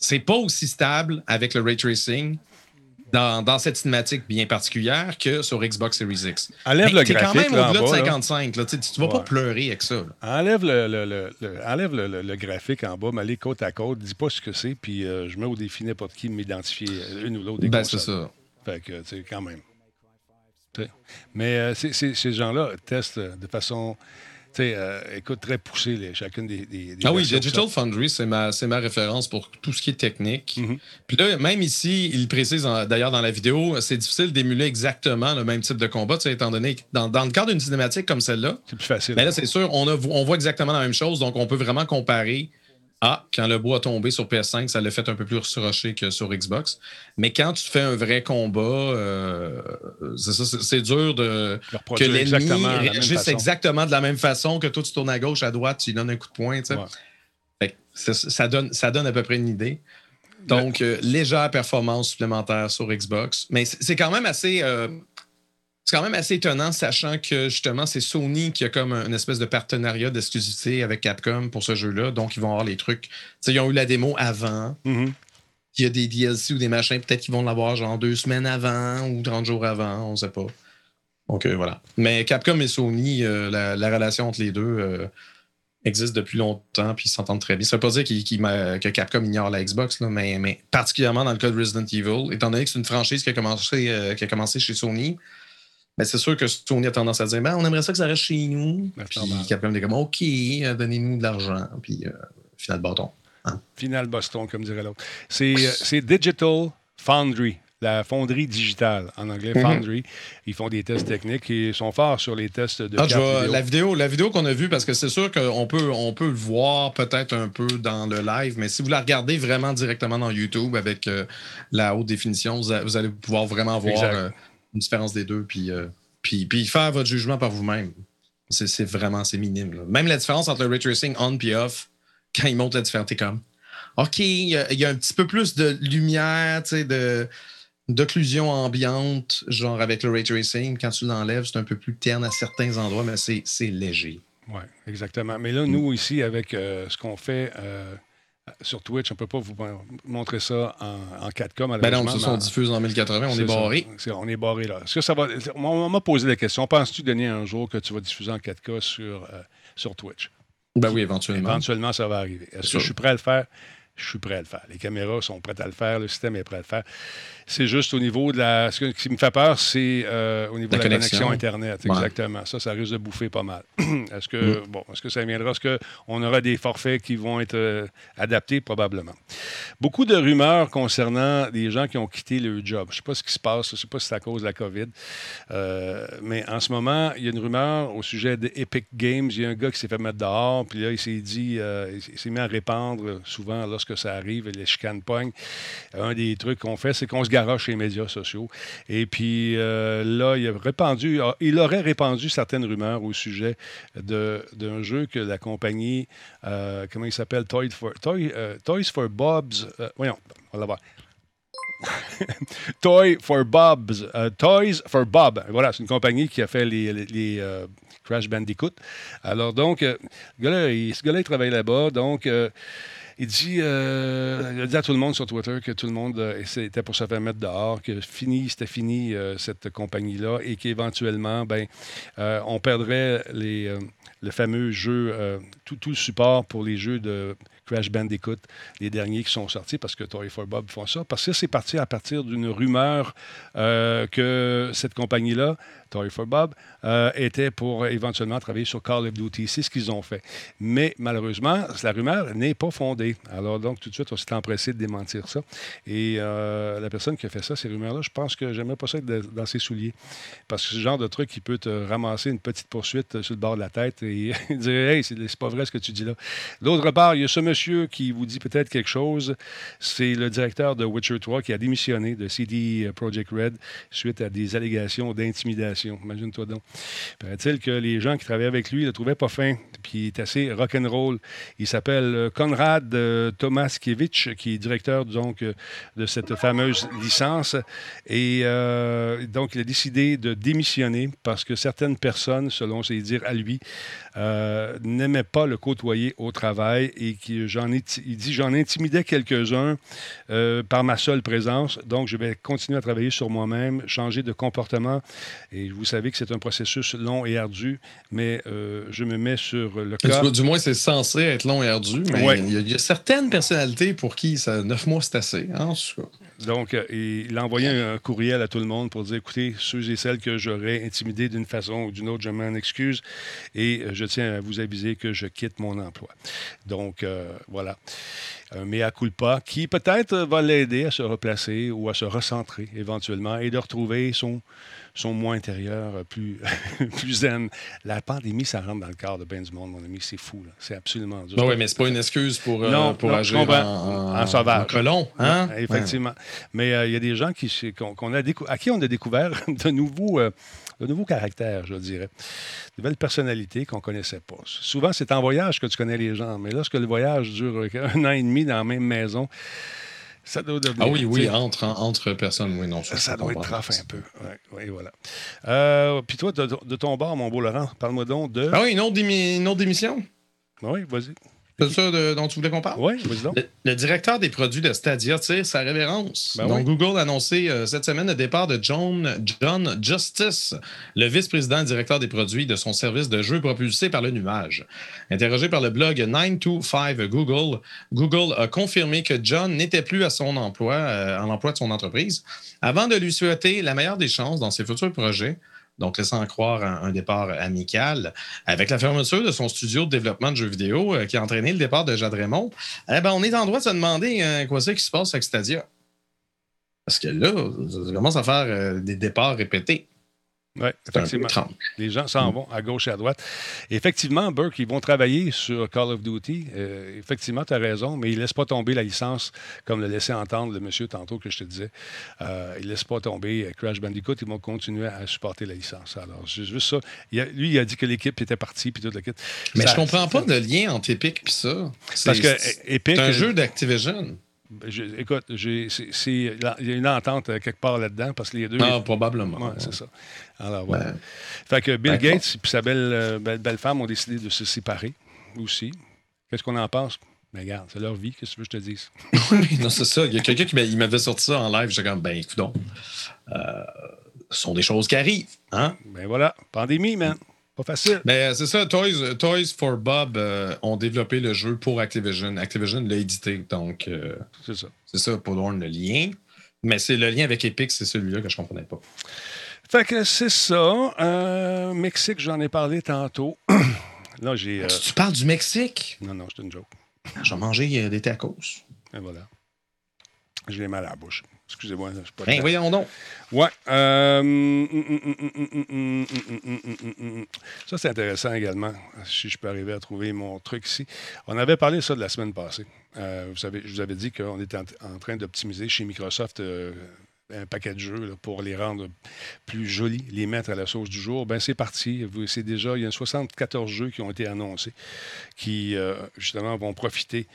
C'est pas aussi stable avec le ray tracing dans, dans cette cinématique bien particulière que sur Xbox Series X. Enlève Mais le t'es quand graphique, même au-delà de bas, là. 55. Là. Tu, tu vas pas pleurer avec ça. là. Enlève le, le- le- le- enlève le, graphique en bas, mais allez côte à côte, dis pas ce que c'est, puis euh, je mets au défi n'importe qui de m'identifier euh, une ou l'autre des Ben, c'est ça. Fait que, tu sais, quand même. Mais euh, ces gens-là testent de façon, euh, écoute, très poussée, les- chacune des, des, des Ah oui, Digital. Foundry, c'est ma, ma référence pour tout ce qui est technique. Mhm. Puis là, même ici, il précise d'ailleurs dans la vidéo, c'est difficile d'émuler exactement le même type de combat, étant donné que dans, dans le cadre d'une cinématique comme celle-là, C'est plus facile. Mais Ben là, c'est sûr, on, a, on voit exactement la même chose, donc on peut vraiment comparer. Ah, quand le bois a tombé sur PS5, ça l'a fait un peu plus rusher que sur Xbox. Mais quand tu fais un vrai combat, euh, c'est dur de Le que l'ennemi exactement de la même réagisse exactement de la même façon que toi, tu tournes à gauche, à droite, tu lui donnes un coup de poing. Ouais. Fait que ça, donne, ça donne à peu près une idée. Donc, euh, légère performance supplémentaire sur Xbox. Mais c'est c'est quand même assez. euh, c'est quand même assez étonnant, sachant que justement, c'est Sony qui a comme une espèce de partenariat d'exclusivité avec Capcom pour ce jeu-là. Donc, ils vont avoir les trucs. Tu sais, ils ont eu la démo avant. Mhm. Il y a des DLC ou des machins, peut-être qu'ils vont l'avoir genre deux semaines avant ou 30 jours avant, on ne sait pas. Donc euh, voilà. Mais Capcom et Sony, euh, la, la relation entre les deux euh, existe depuis longtemps puis ils s'entendent très bien. Ça ne veut pas dire que Capcom ignore la Xbox, là, mais, mais particulièrement dans le cas de Resident Evil, étant donné que c'est une franchise qui a commencé, qui a commencé chez Sony, ben, c'est sûr que Sony a tendance à dire ben, on aimerait ça que ça reste chez nous. Ben, puis. Capcom est comme OK, euh, donnez-nous de l'argent. Puis euh, final bâton. Final Boston, comme dirait l'autre. C'est euh, c'est Digital Foundry, la fonderie digitale, en anglais, Mhm. Foundry. Ils font des tests techniques et ils sont forts sur les tests de Ah, cartes vidéo. la vidéo, la vidéo qu'on a vue, parce que c'est sûr qu'on peut, on peut le voir peut-être un peu dans le live, mais si vous la regardez vraiment directement dans YouTube avec euh, la haute définition, vous, a- vous allez pouvoir vraiment voir une différence des deux, puis, euh, puis, puis faire votre jugement par vous-même. C'est c'est vraiment, c'est minime. là. Même la différence entre le ray tracing on et off, quand il monte la différence, t'es comme, OK, il y, a, il y a un petit peu plus de lumière, tu sais, de d'occlusion ambiante, genre avec le ray tracing. Quand tu l'enlèves, c'est un peu plus terne à certains endroits, mais c'est c'est léger. Oui, exactement. Mais là, nous, ici, avec euh, ce qu'on fait euh, sur Twitch, on ne peut pas vous montrer ça en, en 4K, Ben malheureusement. non, ce sont mais- diffuses en 1080, on est, ça. barré. On est barré là. Est-ce que ça va. On on m'a posé la question. Penses-tu, Denis, un jour que tu vas diffuser en 4K sur, euh, sur Twitch? Ben oui, éventuellement. Éventuellement, ça va arriver. Est-ce que sûr. je suis prêt à le faire? je suis prêt à le faire. Les caméras sont prêtes à le faire, le système est prêt à le faire. C'est juste au niveau de la. Ce qui me fait peur, c'est euh, au niveau La de la connexion, connexion. Internet. Ouais. Exactement. Ça, ça risque de bouffer pas mal. est-ce que, bon, est-ce que ça viendra? Est-ce qu'on aura des forfaits qui vont être euh, adaptés? Probablement. Beaucoup de rumeurs concernant des gens qui ont quitté le job. Je ne sais pas ce qui se passe. Je ne sais pas si c'est à cause de la COVID. Euh, mais en ce moment, il y a une rumeur au sujet d'Epic Games. Il y a un gars qui s'est fait mettre dehors, puis là, il s'est dit, il s'est mis à répandre souvent lorsque ça arrive, les chicanes pognent. Un des trucs qu'on fait, c'est qu'on se garoche les médias sociaux. Et puis euh, là, il a répandu, il aurait répandu certaines rumeurs au sujet d'un jeu que la compagnie, euh, comment il s'appelle, for, Toy- euh, Toys for Bob's, voyons, on va l'avoir. Toy for Bob's, Toys for Bob. Voilà, c'est une compagnie qui a fait les, Crash Bandicoot. Alors donc, euh, ce gars-là, il travaille là-bas. Donc, il dit, euh, il a dit à tout le monde sur Twitter que tout le monde euh, c'était pour se faire mettre dehors, que fini, c'était fini euh, cette compagnie-là et qu'éventuellement, ben, on perdrait les, le fameux jeu, tout, tout le support pour les jeux de Crash Bandicoot, les derniers qui sont sortis, parce que Toy for Bob font ça. Parce que c'est parti à partir d'une rumeur que cette compagnie-là, Toy for Bob, euh, était pour éventuellement travailler sur Call of Duty. C'est ce qu'ils ont fait. Mais malheureusement, la rumeur n'est pas fondée. Alors donc, tout de suite, on s'est empressé de démentir ça. Et euh, la personne qui a fait ça, ces rumeurs-là, je pense que j'aimerais pas ça être dans ses souliers. Parce que c'est le genre de truc qui peut te ramasser une petite poursuite euh, sur le bord de la tête et dire Hey, c'est pas vrai ce que tu dis là. D'autre part, il y a ce monsieur qui vous dit peut-être quelque chose. C'est le directeur de Witcher 3 qui a démissionné de CD Projekt Red suite à des allégations d'intimidation. Imagine-toi donc. Paraît-il que les gens qui travaillaient avec lui le trouvaient pas fin, puis il est assez rock'n'roll. Il s'appelle euh, Konrad euh, Tomaskiewicz, qui est directeur donc de cette fameuse licence. Et euh, donc, il a décidé de démissionner parce que certaines personnes, selon ses dires à lui, euh, n'aimaient pas le côtoyer au travail et qui j'en il dit j'en intimidais quelques-uns par ma seule présence. Donc, je vais continuer à travailler sur moi-même, changer de comportement. Et vous savez que c'est un processus long et ardu, mais euh, je me mets sur le cas. du moins, c'est censé être long et ardu, mais Ouais. il y, a- il y a certaines personnalités pour qui ça, 9 mois, c'est assez. hein, en tout cas. Donc, euh, il a envoyé un courriel à tout le monde pour dire écoutez, ceux et celles que j'aurais intimidés d'une façon ou d'une autre, je m'en excuse et euh, je tiens à vous aviser que je quitte mon emploi. Donc, euh, voilà. Un mea culpa qui peut-être va l'aider à se replacer ou à se recentrer éventuellement et de retrouver son, son moi intérieur euh, plus, plus zen. La pandémie, ça rentre dans le corps de ben du monde, mon ami. C'est fou, là. C'est absolument dur. Ben oui, mais c'est pas une excuse pour, euh, Non, pour non, agir en, en, En sauvage. en colon. Hein? Ouais, effectivement. Mais euh, il y a des gens qui, qu'on, qu'on a à qui on a découvert de nouveaux, euh, de nouveaux caractères, je dirais. De belles personnalités qu'on ne connaissait pas. Souvent, c'est en voyage que tu connais les gens. Mais lorsque le voyage dure un an et demi dans la même maison, ça doit devenir. Ah oui, oui, entre, entre personnes, oui, non. Ça, Ça doit être rough un peu. Ouais, ouais, voilà. Euh, Puis toi, de, de ton bord, mon beau Laurent, parle-moi donc de. Ah oui, une autre, démi- une autre démission? Oui, vas-y. C'est ça de- dont tu voulais qu'on parle? Oui, vas-y donc. Le, le directeur des produits de Stadia tire sa révérence. Ben Donc, oui. Google a annoncé euh, cette semaine le départ de John, John Justice, le vice-président directeur des produits de son service de jeux propulsé par le nuage. Interrogé par le blog 925 Google, Google a confirmé que John n'était plus à son emploi, euh, en emploi de son entreprise, avant de lui souhaiter la meilleure des chances dans ses futurs projets. Donc, laissant croire un, départ amical. Avec la fermeture de son studio de développement de jeux vidéo euh, qui a entraîné le départ de Jade Raymond, eh ben, on est en droit de se demander euh, quoi c'est qui se passe avec Stadia. Parce que là, ça commence à faire euh, des départs répétés. Oui, C'est effectivement. Les gens s'en vont à gauche et à droite. Effectivement, Burke, ils vont travailler sur Call of Duty. Euh, effectivement, tu as raison, mais ils ne laissent pas tomber la licence, comme le laissait entendre le monsieur tantôt que je te disais. Euh, ils ne laissent pas tomber euh, Crash Bandicoot. Ils vont continuer à supporter la licence. Alors, c'est juste ça. Il a- lui, il a dit que l'équipe était partie, puis toute la. Mais Ça- je comprends pas de lien entre Epic et ça. C'est- Parce que c'est Epic. un jeu d'Activision. Je- écoute, il y a une entente euh, quelque part là-dedans, parce que les deux. Ah, probablement. Ouais, c'est ça. Alors, voilà. Ben, Fait que Bill Ben, Gates et sa belle, euh, belle, belle femme ont décidé de se séparer aussi. Qu'est-ce qu'on en pense? Mais regarde, c'est leur vie, qu'est-ce que tu veux que je te dise? oui, non, c'est ça. Il y a quelqu'un qui m'avait sorti ça en live. J'étais comme, ben, écoute ce sont des choses qui arrivent. Hein? Ben voilà, pandémie, man. Pas facile. Mais euh, c'est ça, Toys, Toys for Bob euh, ont développé le jeu pour Activision. Activision l'a édité, donc euh, C'est ça. c'est ça pour voir le lien. Mais c'est le lien avec Epic, c'est celui-là que je comprenais pas. Fait que c'est ça. Euh, Mexique, j'en ai parlé tantôt. Là, j'ai. Tu, tu parles du Mexique? Non, non, c'est une joke. Manger euh, des tacos. Et voilà. J'ai mal à la bouche. Excusez-moi, je suis pas. Ben, voyons donc. Ouais. Ça, c'est intéressant également, si je peux arriver à trouver mon truc ici. On avait parlé ça de la semaine passée. Vous je vous avais dit qu'on était en, train d'optimiser chez Microsoft un paquet de jeux là, pour les rendre plus jolis, les mettre à la sauce du jour. Ben c'est parti. C'est déjà, il y a 74 jeux qui ont été annoncés qui, euh, justement, vont profiter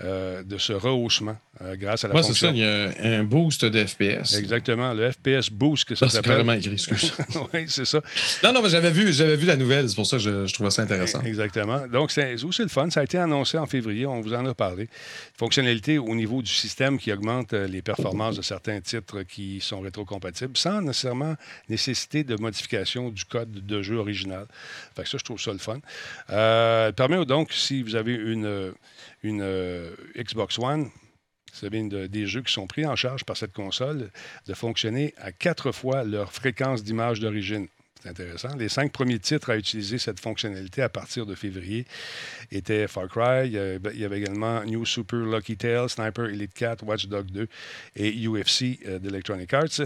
euh, de ce rehaussement euh, grâce à la Moi, c'est ça, il y a un boost de FPS. Exactement, le FPS Boost que ça Ça, c'est s'appelle. carrément écrit, excuse. oui, c'est ça. non, non, mais j'avais vu, j'avais vu la nouvelle, c'est pour ça que je, je trouvais ça intéressant. Exactement. Donc, c'est aussi le fun. Ça a été annoncé en février. On vous en a parlé. Fonctionnalité au niveau du système qui augmente les performances de certains titres qui sont rétrocompatibles sans nécessairement nécessiter de modification du code de jeu original. Fait que ça, je trouve ça le fun. Euh, permet donc, si vous avez une, euh, Xbox One, avez une de- des jeux qui sont pris en charge par cette console, de fonctionner à quatre fois leur fréquence d'image d'origine. C'est intéressant. Les cinq premiers titres à utiliser cette fonctionnalité à partir de février étaient Far Cry, il y avait, également New Super Lucky Tale, Sniper Elite 4, Watch Dogs 2 et UFC euh, d'Electronic Arts.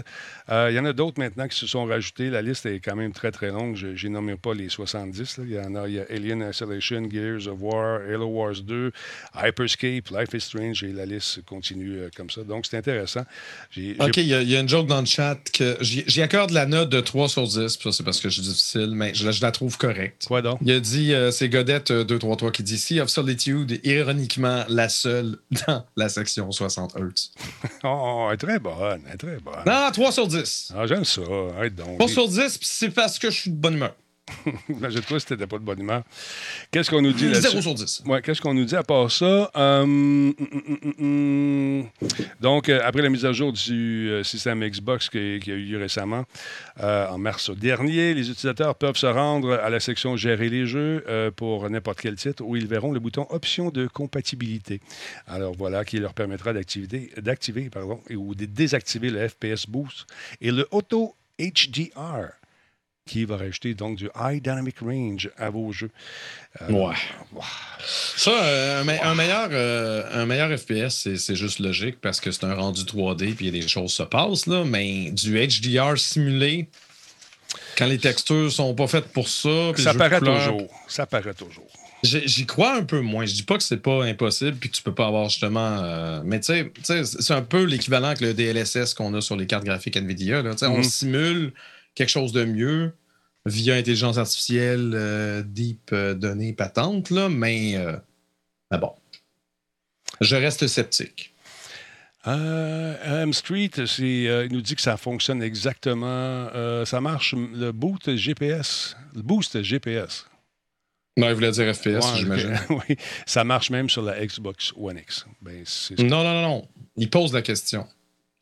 Euh, il y en a d'autres maintenant qui se sont rajoutés. La liste est quand même très, très longue. Je n'ai nommé pas les 70. là. Il y en a, il y a Alien Isolation, Gears of War, Halo Wars 2, Hyperscape, Life is Strange et la liste continue euh, comme ça. Donc, c'est intéressant. Ok, il y, a- une joke dans le chat que j'y accorde la note de 3 sur 10, puis ça c'est parce que je suis difficile, mais je, la- je la trouve correcte. Quoi donc? Il a dit, euh, c'est Godette euh, 233 qui dit Sea of Solitude est ironiquement la seule dans la section 60 Hz. Oh, elle est très bonne, elle est très bonne. Non, 3 sur 10. Ah, j'aime ça. Arrête donc. 3 sur 10, puis c'est parce que je suis de bonne humeur. Imagine-toi si t'étais pas de bonne humeur. Qu'est-ce qu'on nous dit là-dessus? 0 sur 10. Ouais, qu'est-ce qu'on nous dit à part ça? Euh, hum, hum, hum. Donc, euh, après la mise à jour du euh, système Xbox qui, qui a eu lieu récemment, euh, en mars dernier, les utilisateurs peuvent se rendre à la section Gérer les jeux pour n'importe quel titre où ils verront le bouton Options de compatibilité. Alors voilà, qui leur permettra d'activer pardon, ou de désactiver le FPS Boost et le Auto HDR qui va rajouter donc du High Dynamic Range à vos jeux. Euh, Ouais. Ça, euh, un, me- un meilleur, euh, un meilleur FPS, c'est- juste logique parce que c'est un rendu 3D puis des choses se passent, là, mais du HDR simulé, quand les textures sont pas faites pour ça. Ça paraît toujours. Ça paraît toujours. J'y crois un peu moins. Je dis pas que c'est pas impossible puis que tu peux pas avoir justement. euh, mais tu sais- c'est un peu l'équivalent avec le DLSS qu'on a sur les cartes graphiques Nvidia. là. On Mhm. simule quelque chose de mieux via intelligence artificielle, euh, deep euh, données patentes, là, mais, euh, mais bon. Je reste sceptique. Euh, M Street, euh, il nous dit que ça fonctionne exactement. euh, ça marche, le boot GPS. Le boost GPS. Non, il voulait dire FPS, Ouais, j'imagine. oui, ça marche même sur la Xbox One X. Ben, Non, non, non, non. Il pose la question.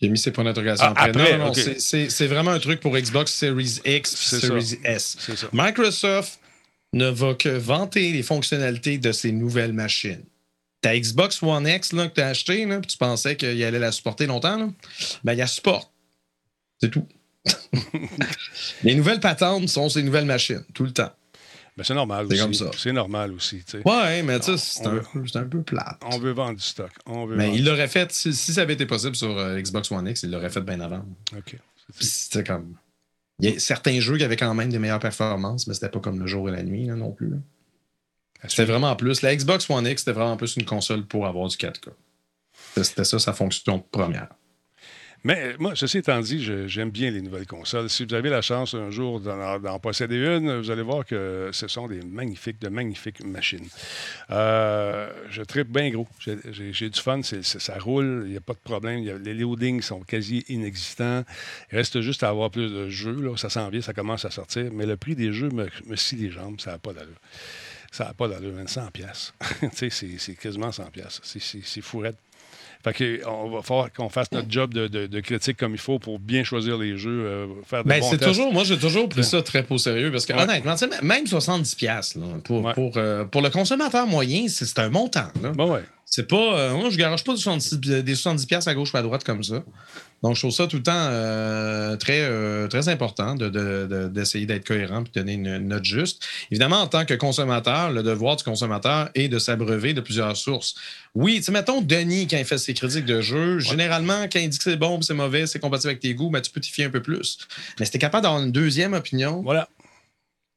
A mis ses points d'interrogation Ah, après. Non, non, non. ok. c'est- vraiment un truc pour Xbox Series X Series S. ça. Microsoft ne va que vanter les fonctionnalités de ses nouvelles machines. Ta Xbox One X là, que tu as acheté, là, puis tu pensais qu'il allait la supporter longtemps, là, ben, il la supporte. C'est tout. les nouvelles patentes sont ces nouvelles machines, tout le temps. Ben, c'est normal C'est aussi. comme ça. C'est normal aussi. tu sais. Ouais, mais tu sais, c'est c'est un peu plate. On veut vendre du stock. On veut Mais il l'aurait fait, si, si ça avait été possible sur euh, Xbox One X, il l'aurait fait bien avant. OK. Puis C'était comme. Il y a certains jeux qui avaient quand même des meilleures performances, mais c'était pas comme le jour et la nuit là, non plus. là. C'était vraiment plus. La Xbox One X, c'était vraiment plus une console pour avoir du 4K. C'était- C'était ça sa fonction première. Mais euh, moi, ceci étant dit, j'aime bien les nouvelles consoles. Si vous avez la chance un jour d'en posséder une, vous allez voir que ce sont des magnifiques, de magnifiques machines. Euh, je tripe bien gros. J'ai- du fun, ça roule, il n'y a pas de problème. Les loadings sont quasi inexistants. Il reste juste à avoir plus de jeux. Là. Ça s'en vient, ça commence à sortir. Mais le prix des jeux me, scie les jambes, ça n'a pas d'allure. Ça n'a pas d'allure, 100 pièces. c'est quasiment 100 pièces. C'est c'est- c'est fou raide. Fait que, on va falloir qu'on fasse notre job de, de- de critique comme il faut pour bien choisir les jeux, euh, faire des Ben, bons tests. toujours, moi, j'ai toujours pris ça très au sérieux parce que, Ouais. honnêtement, même 70$ piastres, là, pour, Ouais. pour, euh, pour le consommateur moyen, c'est un montant. Là. Bon, ouais. C'est pas. euh, moi, je garage pas des 70, des 70$ piastres à gauche ou à droite comme ça. Donc, je trouve ça tout le temps euh, très, euh, très important d'essayer de, d'être cohérent et de donner une, note juste. Évidemment, en tant que consommateur, le devoir du consommateur est de s'abreuver de plusieurs sources. Oui, tu sais, mettons, Denis, quand il fait ses critiques de jeu, généralement, quand il dit que c'est bon, c'est mauvais, c'est compatible avec tes goûts, ben, tu peux t'y fier un peu plus. Mais si t'es capable d'avoir une deuxième opinion, Voilà.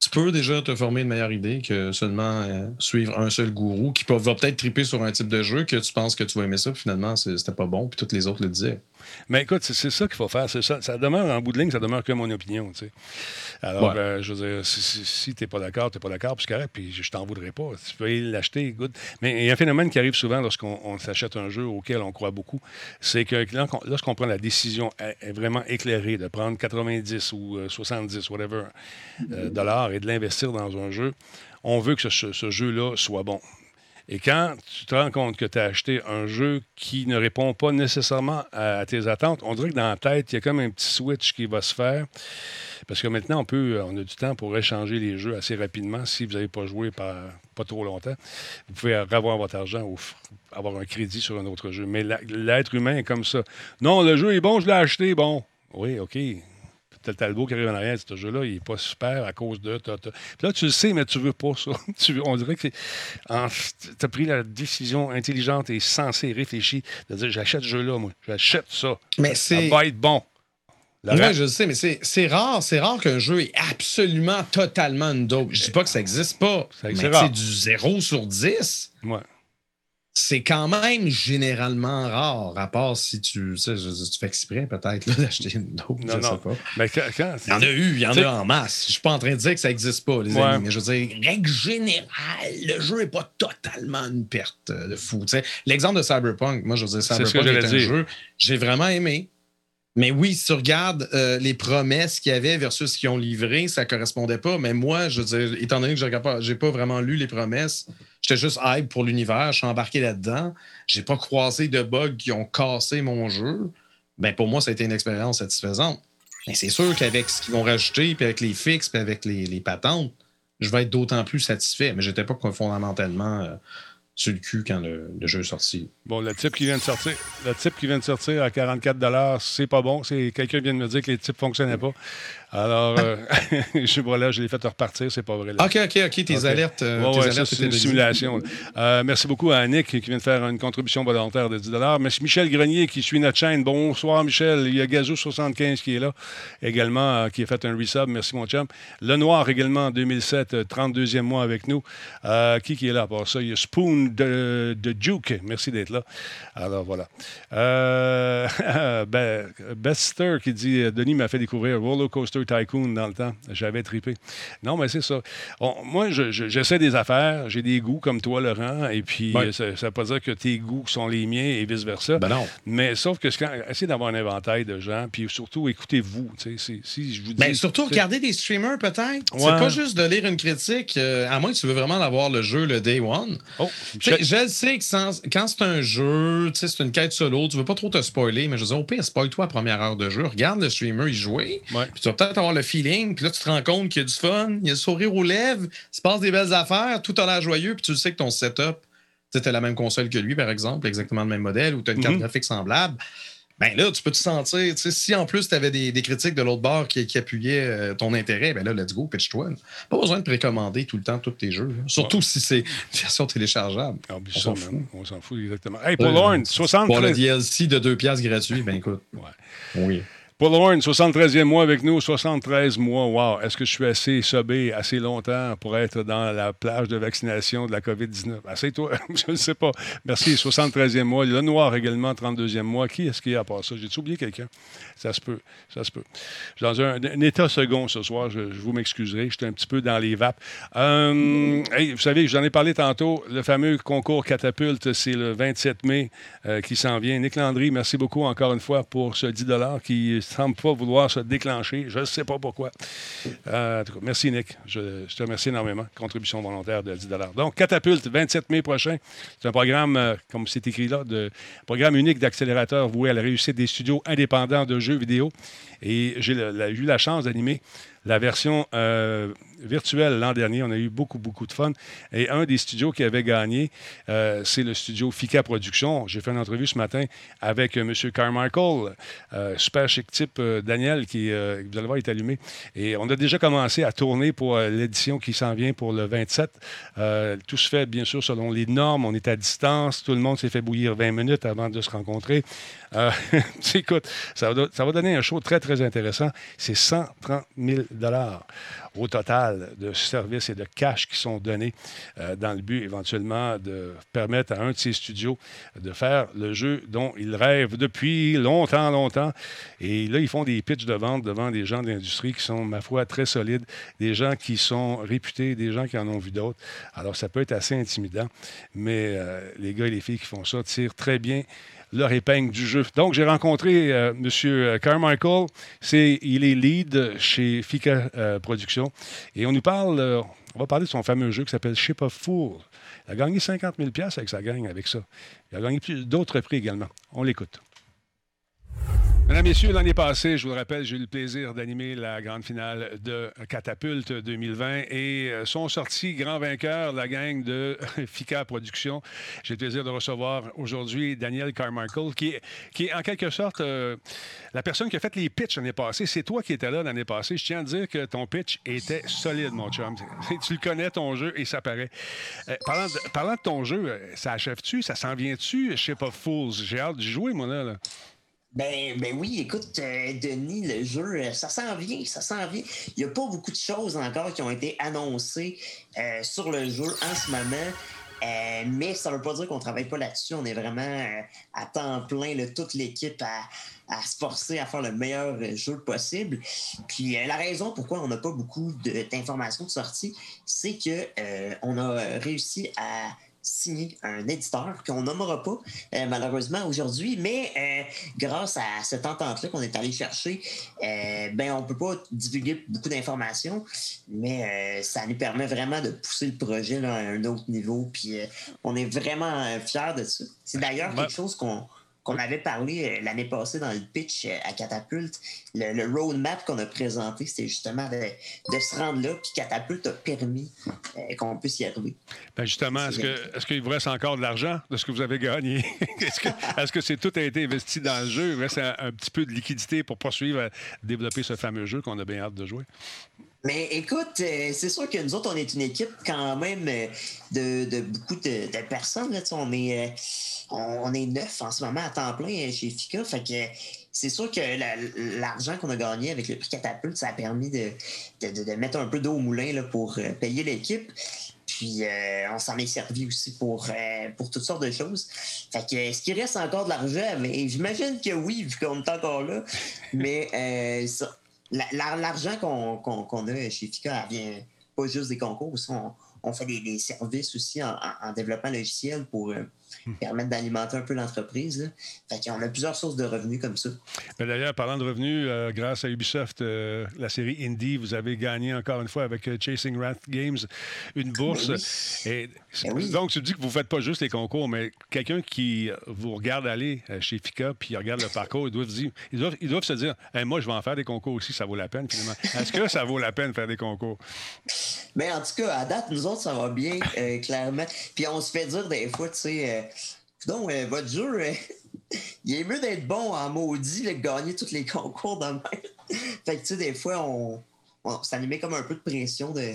Tu peux déjà te former une meilleure idée que seulement euh, suivre un seul gourou qui peut- va peut-être triper sur un type de jeu que tu penses que tu vas aimer ça, puis finalement, c'était pas bon, puis toutes les autres le disaient. Mais écoute, c'est ça qu'il faut faire. Ça, ça demeure, en bout de ligne, ça demeure que mon opinion. tu sais. Alors, Ouais. euh, je veux dire, si, si, si t'es pas d'accord, t'es pas d'accord, puis c'est correct, puis je, t'en voudrais pas. Tu peux l'acheter, good. Mais il y a un phénomène qui arrive souvent lorsqu'on on s'achète un jeu auquel on croit beaucoup, c'est que lorsqu'on prend la décision vraiment éclairée de prendre 90 ou euh, 70, whatever, euh, dollars et de l'investir dans un jeu, on veut que ce- jeu-là soit bon. Et quand tu te rends compte que tu as acheté un jeu qui ne répond pas nécessairement à, tes attentes, on dirait que dans la tête, il y a comme un petit switch qui va se faire. Parce que maintenant, on peut, on a du temps pour échanger les jeux assez rapidement. Si vous n'avez pas joué par, pas trop longtemps, vous pouvez revoir votre argent ou avoir un crédit sur un autre jeu. Mais l'être humain est comme ça. Non, le jeu est bon, je l'ai acheté, bon. Oui, OK. Le Talbot qui arrive en arrière ce jeu-là, il n'est pas super à cause de. ta, ta. Puis là, tu le sais, mais tu veux pas ça. Tu veux- on dirait que tu as pris la décision intelligente et sensée, réfléchie, de dire j'achète ce jeu-là, moi. J'achète ça. Mais Ça c'est. va être bon. La Oui, je le sais, mais c'est c'est rare, c'est rare qu'un jeu ait absolument totalement une dope. Je dis pas que ça existe pas, C'est- du 0 sur 10. Ouais. C'est quand même généralement rare, à part si tu, tu tu fais exprès peut-être d'acheter une dope, Non, je non. sais pas. Mais quand, quand- Il y en a eu, il y en a en masse. Je suis pas en train de dire que ça n'existe pas, les Ouais. amis, mais je veux dire, règle générale, le jeu n'est pas totalement une perte euh, de fou. L'exemple de Cyberpunk, moi, je veux dire, C'est ce que Cyberpunk est, un dire. jeu, j'ai vraiment aimé. Mais oui, si tu regardes euh, les promesses qu'il y avait versus ce qu'ils ont livré, ça correspondait pas. Mais moi, je veux dire, étant donné que je n'ai pas, vraiment lu les promesses, j'étais juste hype pour l'univers, je suis embarqué là-dedans. J'ai pas croisé de bugs qui ont cassé mon jeu. Ben pour moi, ça a été une expérience satisfaisante. Mais c'est sûr qu'avec ce qu'ils vont rajouter, puis avec les fixes, puis avec les, les patentes, je vais être d'autant plus satisfait. Mais j'étais pas fondamentalement euh, sur le cul quand le, jeu est sorti. Bon, le type qui vient de sortir, le type qui vient de sortir à 44 c'est pas bon. C'est quelqu'un vient de me dire que les types fonctionnaient pas. Alors, euh, je voilà, je l'ai fait repartir, c'est pas vrai. là. OK, OK, OK, tes alertes. euh, Ouais, tes ouais, alertes c'est une simulation. Euh, merci beaucoup à Annick qui vient de faire une contribution volontaire de 10 Merci Michel Grenier qui suit notre chaîne. Bonsoir, Michel. Il y a Gazou75 qui est là également, euh, qui a fait un resub. Merci, mon chum. Le Noir également en 2007, euh, 32e mois avec nous. Euh, qui qui est là à part ça? Il y a Spoon de, de Duke. Merci d'être là. Alors, voilà. Euh, ben, Bester qui dit euh, Denis m'a fait découvrir Roller Coaster Tycoon dans le temps. J'avais tripé. Non, mais c'est ça. On- moi, je- je- j'essaie des affaires. J'ai des goûts comme toi, Laurent. Et puis, ça ne veut pas dire que tes goûts sont les miens et vice-versa. Ben non. Mais sauf que c'est quand, essayez d'avoir un inventaire de gens. Puis surtout, écoutez-vous. Si, si je vous dis. Ben, surtout tu sais, regarder des streamers, peut-être. C'est Ouais. pas juste de lire une critique, euh, à moins que tu veux vraiment avoir le jeu le day one. Oh, je sais que sans- quand c'est un jeu, c'est une quête solo, tu veux pas trop te spoiler, mais je veux dire, au pire, spoil-toi la première heure de jeu, regarde le streamer y jouer, Ouais. puis tu vas peut-être avoir le feeling, puis là, tu te rends compte qu'il y a du fun, il y a le sourire aux lèvres, il se passe des belles affaires, tout a l'air joyeux, puis tu sais que ton setup, tu as la même console que lui, par exemple, exactement le même modèle, ou tu as une carte Mhm. graphique semblable. Ben là, tu peux te sentir, tu sais, si en plus tu avais des, des critiques de l'autre bord qui, qui appuyaient euh, ton intérêt, ben là, let's go, pitch-toi. Pas besoin de précommander tout le temps tous tes jeux. là. Surtout si c'est une version téléchargeable. Ah, on s'en fout. On s'en fout exactement. Hey, Paul Ouais, Horn, Pour le 73. DLC de 2 piastres gratuit, ben écoute. Ouais. Oui. Paul Horn, 73e mois avec nous, 73 mois. Wow, est-ce que je suis assez sobé assez longtemps pour être dans la plage de vaccination de la COVID-19? Assez-toi, je ne sais pas. Merci, 73e mois. Le Noir également, 32e mois. Qui est-ce qui est à part ça? J'ai-tu oublié quelqu'un? Ça se peut, ça se peut. Je suis dans un, état second ce soir, je, vous m'excuserai. J'étais un petit peu dans les vapes. Euh, vous savez, j'en ai parlé tantôt, le fameux concours catapulte, c'est le 27 mai euh, qui s'en vient. Nick Landry, merci beaucoup encore une fois pour ce 10 qui semble pas vouloir se déclencher. Je ne sais pas pourquoi. Euh, en tout cas, merci, Nick. Je, te remercie énormément. Contribution volontaire de 10 Donc, Catapulte, 27 mai prochain. C'est un programme, euh, comme c'est écrit là, de programme unique d'accélérateur voué à la réussite des studios indépendants de jeux vidéo. Et j'ai eu la chance d'animer la version euh, virtuelle l'an dernier. On a eu beaucoup, beaucoup de fun. Et un des studios qui avait gagné, euh, c'est le studio Fika Productions. J'ai fait une entrevue ce matin avec euh, M. Carmichael, super chic type Daniel, qui, vous allez voir, est allumé. Et on a déjà commencé à tourner pour l'édition qui s'en vient pour le 27. Euh, tout se fait, bien sûr, selon les normes. On est à distance. Tout le monde s'est fait bouillir 20 minutes avant de se rencontrer. Écoute, ça va, ça va donner un show très, très intéressant. C'est 130 000 au total de services et de cash qui sont donnés euh, dans le but éventuellement de permettre à un de ces studios de faire le jeu dont ils rêvent depuis longtemps, longtemps. Et là, ils font des pitchs de vente devant des gens de l'industrie qui sont, ma foi, très solides, des gens qui sont réputés, des gens qui en ont vu d'autres. Alors, ça peut être assez intimidant, mais euh, les gars et les filles qui font ça tirent très bien leur épingle du jeu. Donc, j'ai rencontré euh, M. Carmichael. C'est, il est lead chez Fika euh, Productions. Et on nous parle, euh, on va parler de son fameux jeu qui s'appelle Ship of Fool. Il a gagné 50 000 avec sa gang avec ça. Il a gagné d'autres prix également. On l'écoute. Mesdames, Messieurs, l'année passée, je vous le rappelle, j'ai eu le plaisir d'animer la grande finale de Catapulte 2020 et euh, sont sortis grands vainqueurs, la gang de Fika Productions. J'ai le plaisir de recevoir aujourd'hui Daniel Carmichael, qui est, en quelque sorte euh, la personne qui a fait les pitchs l'année passée. C'est toi qui étais là l'année passée. Je tiens à dire que ton pitch était solide, mon chum. tu le connais, ton jeu, et ça paraît. Euh, parlant, de, parlant de ton jeu, ça achève-tu? Ça s'en vient-tu? Je sais pas, Fools. J'ai hâte d'y jouer, moi, là. là. Ben, ben oui, écoute, euh, Denis, le jeu, euh, ça s'en vient, ça s'en vient. Il n'y a pas beaucoup de choses encore qui ont été annoncées euh, sur le jeu en ce moment. Mais ça ne veut pas dire qu'on ne travaille pas là-dessus. On est vraiment à temps plein, là, toute l'équipe à, se forcer à faire le meilleur jeu possible. Puis la raison pourquoi on n'a pas beaucoup d'informations de sortie, c'est que on a réussi à signer un éditeur qu'on nommera pas euh, malheureusement aujourd'hui, mais euh, grâce à cette entente-là qu'on est allé chercher, euh, ben on peut pas divulguer beaucoup d'informations, mais euh, ça nous permet vraiment de pousser le projet là, à un autre niveau. Puis on est vraiment fiers de ça. C'est d'ailleurs quelque chose qu'on qu'on avait parlé euh, l'année passée dans le pitch euh, à Catapulte. Le, le roadmap qu'on a présenté, c'était justement de, de se rendre là, puis Catapulte a permis euh, qu'on puisse y arriver. Ben justement, est-ce que est-ce qu'il vous reste encore de l'argent de ce que vous avez gagné? est-ce que est-ce que c'est tout a été investi dans le jeu? Il reste un, un petit peu de liquidité pour poursuivre à développer ce fameux jeu qu'on a bien hâte de jouer. Mais écoute, euh, c'est sûr que nous autres, on est une équipe quand même euh, de, beaucoup de, personnes. Là, on, est, euh, on, est neuf en ce moment à temps plein chez FICA. Fait que c'est sûr que la- l'argent qu'on a gagné avec le prix catapulte, ça a permis de, de, mettre un peu d'eau au moulin là, pour payer l'équipe. Puis on s'en est servi aussi pour, pour toutes sortes de choses. Fait que est-ce qu'il reste encore de l'argent? J'imagine que oui, vu qu'on est encore là. Mais ça- l'argent qu'on qu'on a chez FICA, elle vient pas juste des concours. On, fait des, services aussi en, en- en développement logiciel pour euh, permettre d'alimenter un peu l'entreprise. Fait qu'on a plusieurs sources de revenus comme ça. Ben, D'ailleurs, parlant de revenus, euh, grâce à Ubisoft, euh, la série Indie, vous avez gagné encore une fois avec euh, Chasing Rat Games une bourse. Ben Et, Ben oui. Donc, tu dis que vous ne faites pas juste les concours, mais quelqu'un qui vous regarde aller chez FICA puis il regarde le parcours, ils doivent, dire- ils doivent, ils doivent se dire Hey, Moi, je vais en faire des concours aussi, ça vaut la peine finalement. Est-ce que ça vaut la peine de faire des concours? Mais en tout cas, à date, nous autres, ça va bien, euh, clairement. Puis on se fait dire des fois, tu sais, euh, donc votre jeu, euh, il est mieux d'être bon en maudit, que gagner tous les concours de même. fait que, tu sais, des fois, on, on- met comme un peu de pression de,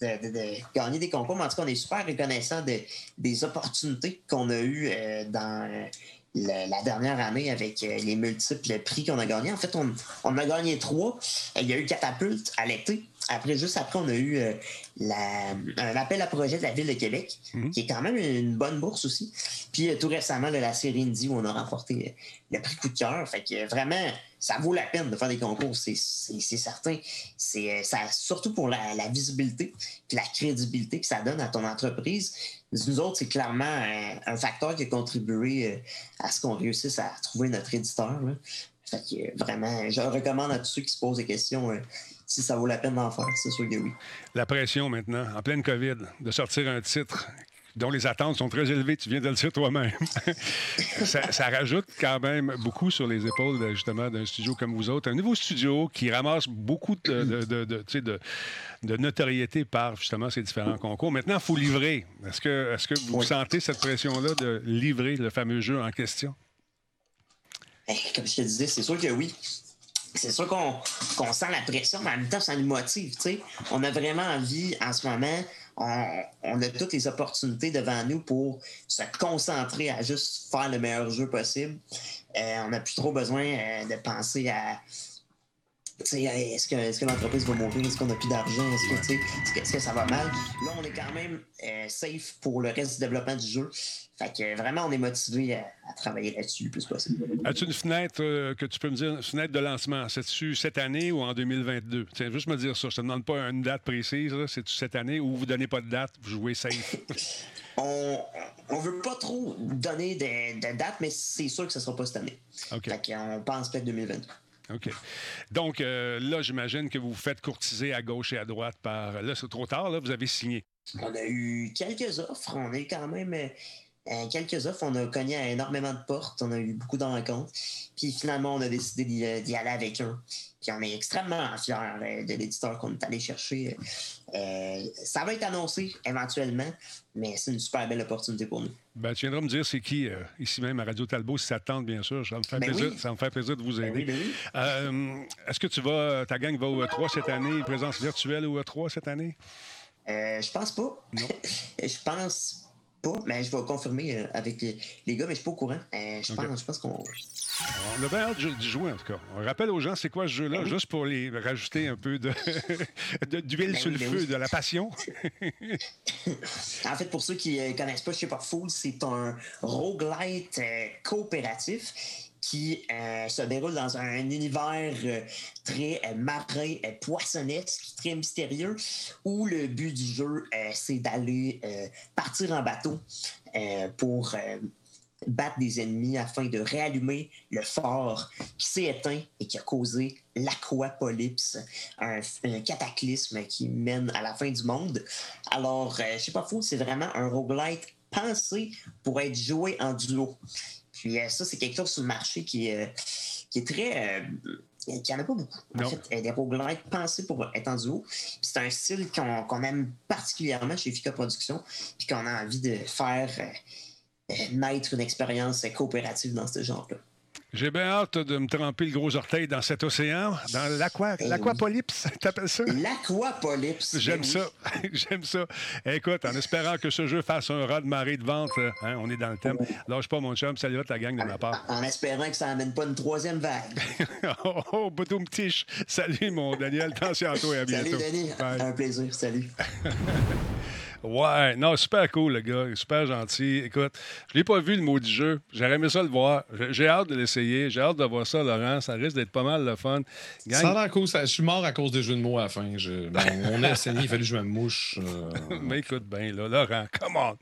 de, de- de gagner des concours. Mais en tout cas, on est super reconnaissant de- des opportunités qu'on a eues euh, dans euh, la, dernière année avec euh, les multiples prix qu'on a gagnés. En fait, on, on a gagné trois. Euh, Il y a eu Catapulte à l'été. Après, juste après, on a eu euh, la- un appel à projet de la Ville de Québec, Mhm. qui est quand même une bonne bourse aussi. Puis euh, tout récemment, là, la série Indie, où on a remporté euh, le prix coup de cœur. Fait que vraiment, ça vaut la peine de faire des concours, c'est certain. C'est surtout pour la, la visibilité puis la crédibilité que ça donne à ton entreprise. Nous autres, c'est clairement un, un facteur qui a contribué à ce qu'on réussisse à trouver notre éditeur. là. Fait que, vraiment, je le recommande à tous ceux qui se posent des questions si ça vaut la peine d'en faire. C'est sûr que oui. La pression maintenant, en pleine COVID, de sortir un titre dont les attentes sont très élevées, tu viens de le dire toi-même. ça, ça rajoute quand même beaucoup sur les épaules, de- justement, d'un studio comme vous autres. Un nouveau studio qui ramasse beaucoup de, de, de- de- notoriété par, justement, ces différents concours. Maintenant, il faut livrer. Est-ce que, est-ce que vous Oui. sentez cette pression-là de livrer le fameux jeu en question? Ben, comme je te disais, c'est sûr que oui. C'est sûr qu'on sent la pression, mais en même temps, ça nous motive. On a vraiment envie, en ce moment, on, on a toutes les opportunités devant nous pour se concentrer à juste faire le meilleur jeu possible. Euh, on n'a plus trop besoin euh, de penser à. Est-ce que, est que l'entreprise va mourir? Est-ce qu'on n'a plus d'argent? Est-ce que, est-ce que ça va mal? Là, on est quand même euh, safe pour le reste du développement du jeu. Fait que vraiment, on est motivé à, à travailler là-dessus le plus possible. As-tu une fenêtre euh, que tu peux me dire, une fenêtre de lancement? C'est-tu cette année ou en 2022? Tiens, juste me dire ça. Je te demande pas une date précise. là. C'est-tu cette année ou vous donnez pas de date, vous jouez safe? on, on veut pas trop donner de, de date, mais c'est sûr que ce sera pas cette année. OK. Fait qu'on pense peut-être 2022. OK. Donc, euh, là, j'imagine que vous vous faites courtiser à gauche et à droite par. Là, c'est trop tard, là, vous avez signé. On a eu quelques offres. On eu quand même euh, quelques offres. On a cogné à énormément de portes. On a eu beaucoup de rencontres. Puis finalement, on a décidé d'y, euh, aller avec un. Puis on est extrêmement fiers euh, de l'éditeur qu'on est allé chercher. Euh, ça va être annoncé éventuellement, mais c'est une super belle opportunité pour nous. Ben, tu viendras me dire c'est qui, ici même à Radio Talbot, si ça te tente, bien sûr. Ça va me faire, Ben plaisir, oui. ça me faire plaisir de vous Ben aider. ben oui. Est-ce que tu vas, ta gang va au E3 cette année, présence virtuelle au E3 cette année? Je pense pas. Non. je pense pas, mais je vais confirmer euh, avec les, les gars, mais je suis pas au courant. Euh, je, pense, je pense qu'on. On a bien hâte d'y jouer, en tout cas. On rappelle aux gens c'est quoi ce jeu-là, Ben oui. juste pour les rajouter un peu de de- d'huile Ben sur oui, le ben feu, oui. de la passion. En fait, pour ceux qui ne connaissent pas Ship of Fools, c'est un roguelite euh, coopératif qui euh, se déroule dans un univers euh, très euh, marin, euh, poissonnesque, très mystérieux, où le but du jeu, c'est d'aller partir en bateau pour battre des ennemis afin de réallumer le fort qui s'est éteint et qui a causé l'aquapolypse, un, cataclysme qui mène à la fin du monde. Alors, je sais pas fou, c'est vraiment un roguelite pensé pour être joué en duo. Puis euh, ça, c'est quelque chose sur le marché qui, est, euh, qui est très... euh, qui n'y en a pas beaucoup. En Non. fait, des roguelites pensés pour être en duo. C'est un style qu'on aime particulièrement chez Fika Productions, puis qu'on a envie de faire euh, naître une expérience coopérative dans ce genre-là. J'ai bien hâte de me tremper le gros orteil dans cet océan, dans oui. l'aquapolypse, t'appelles ça? L'aquapolypse. J'aime ben oui. ça. J'aime ça. Écoute, en espérant que ce jeu fasse un raz de marée de vente, euh, hein, on est dans le thème. Lâche pas, mon chum. Salut à ta gang de ma part. En espérant que ça n'amène pas une troisième vague. oh, oh, tiche. Salut, mon Daniel. Attention à toi et à bientôt. Salut, Denis. Bye. Un plaisir. Salut. Ouais, non, super cool, le gars. Super gentil. Écoute, je l'ai pas vu, le mot du jeu. J'aurais aimé ça le voir. J'ai- hâte de l'essayer. J'ai hâte de voir ça, Laurent. Ça risque d'être pas mal le fun. Gang- Ça a l'air cool. ça- je suis mort à cause des jeux de mots à la fin. Je, mon, mon SNI, il fallait que je me mouche. euh, Mais écoute bien, là, Laurent, come on.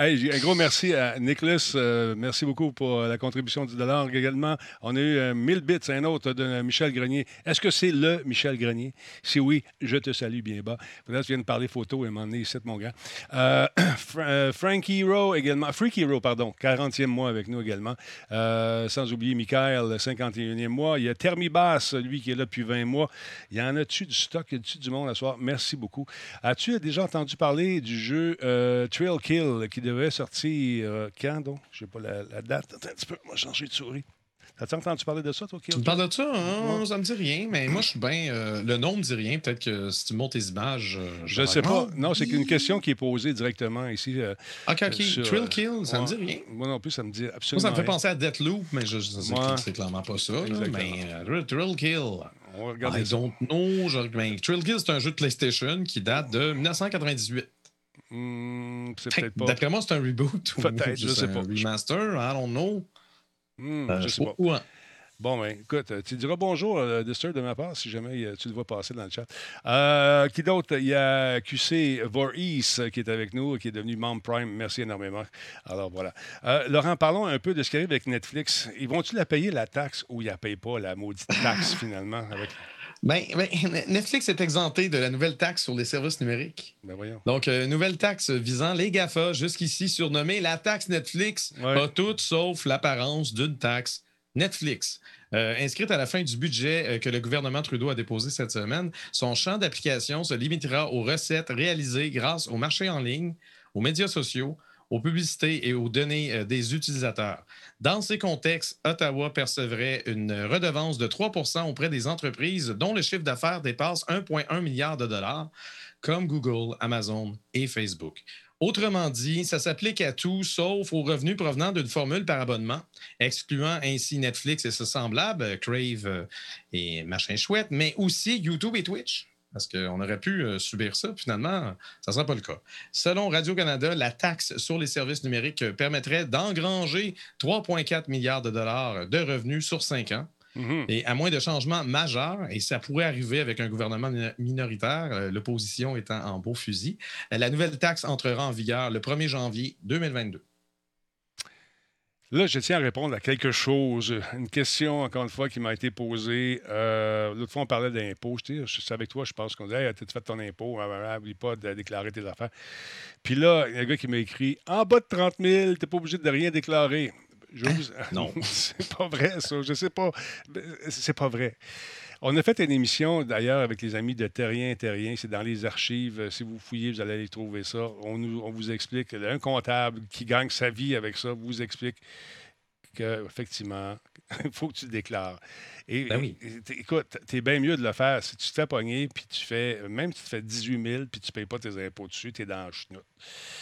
Hey, un gros merci à Nicholas. euh, merci beaucoup pour la contribution du dollar également. On a eu euh, 1000 bits, un autre de Michel Grenier. Est-ce que c'est le Michel Grenier? Si oui, je te salue bien bas. Là, tu viens de parler photo et m'emmener ici, mon gars. Euh, Fra- euh, Frank Hero également. Freak Hero, pardon. 40e mois avec nous également. Euh, sans oublier Michael, 51e mois. Il y a Thermibas, lui qui est là depuis 20 mois. Il y en a-tu du stock? Il y a-tu du monde à soir? Merci beaucoup. As-tu déjà entendu parler du jeu euh, Trail Kill qui devrait sortir euh, quand donc? Je sais pas la, la date. Attends un petit peu, moi changer de souris. As-tu entendu parler de ça, toi, Kill? Tu me parles de ça, hein? Ça me dit rien, mais moi, je suis bien. euh, le nom me dit rien. Peut-être que si tu montes tes images. euh, Je ne sais pas. Non, c'est une question qui est posée directement ici. euh, Ok, ok. sur, Thrill Kill, ça me dit ouais. rien. Moi non plus, ça me dit Moi, absolument ça me fait penser à Deathloop, mais je, je sais Ouais. que c'est clairement pas ça. là, mais Thrill Kill. On va regarder I ça. don't know. Je, ben, Thrill Kill, c'est un jeu de PlayStation qui date de 1998. Hmm, c'est Fait peut-être que pas. D'après moi, c'est un reboot. ou Peut-être, je sais un pas. Remaster, I don't know. Hmm, Euh, je sais pas. Bon, ben, écoute, tu diras bonjour, euh, Disturb, de ma part, si jamais euh, tu le vois passer dans le chat. Euh, qui d'autre? Il y a QC Voorhees euh, qui est avec nous, qui est devenu membre Prime. Merci énormément. Alors, voilà. Euh, Laurent, parlons un peu de ce qui arrive avec Netflix. Ils vont-tu la payer, la taxe, ou ils ne la payent pas, la maudite taxe, finalement? Avec... Ben, ben, Netflix est exempté de la nouvelle taxe sur les services numériques. Ben, voyons. Donc, euh, nouvelle taxe visant les GAFA, jusqu'ici surnommée la taxe Netflix, Ouais. a tout sauf l'apparence d'une taxe Netflix. Euh, inscrite à la fin du budget euh, que le gouvernement Trudeau a déposé cette semaine, son champ d'application se limitera aux recettes réalisées grâce au marché en ligne, aux médias sociaux, aux publicités et aux données euh, des utilisateurs. Dans ces contextes, Ottawa percevrait une redevance de 3 auprès des entreprises dont le chiffre d'affaires dépasse 1,1 milliard de dollars, comme Google, Amazon et Facebook. Autrement dit, ça s'applique à tout sauf aux revenus provenant d'une formule par abonnement, excluant ainsi Netflix et ses semblables, Crave euh, et machin chouette, mais aussi YouTube et Twitch. Parce qu'on aurait pu euh, subir ça, finalement, ça ne sera pas le cas. Selon Radio-Canada, la taxe sur les services numériques euh, permettrait d'engranger 3,4 milliards de dollars de revenus sur cinq ans. Mhm. Et à moins de changements majeurs, et ça pourrait arriver avec un gouvernement mi- minoritaire, euh, l'opposition étant en beau fusil, la nouvelle taxe entrera en vigueur le 1er janvier 2022. Là, je tiens à répondre à quelque chose. Une question, encore une fois, qui m'a été posée. Euh, L'autre fois, on parlait d'impôts. Je je suis avec toi, je pense qu'on disait hey, T'as-tu fait ton impôt? N'oublie pas de déclarer tes affaires. Puis là, il y a un gars qui m'a écrit En bas de 30 000, t'es pas obligé de rien déclarer. Non. c'est pas vrai, ça. Je sais pas. C'est pas vrai. On a fait une émission, d'ailleurs, avec les amis de Terrien Terrien. C'est dans les archives. Si vous fouillez, vous allez aller trouver ça. On, nous- on vous explique. Un comptable qui gagne sa vie avec ça vous explique qu'effectivement, il faut que tu déclares. Et, Ben oui. et- t- écoute, t'es bien mieux de le faire. Si tu te fais pogner, puis tu fais, même si tu te fais 18 000, puis tu payes pas tes impôts dessus, t'es dans la chenoute.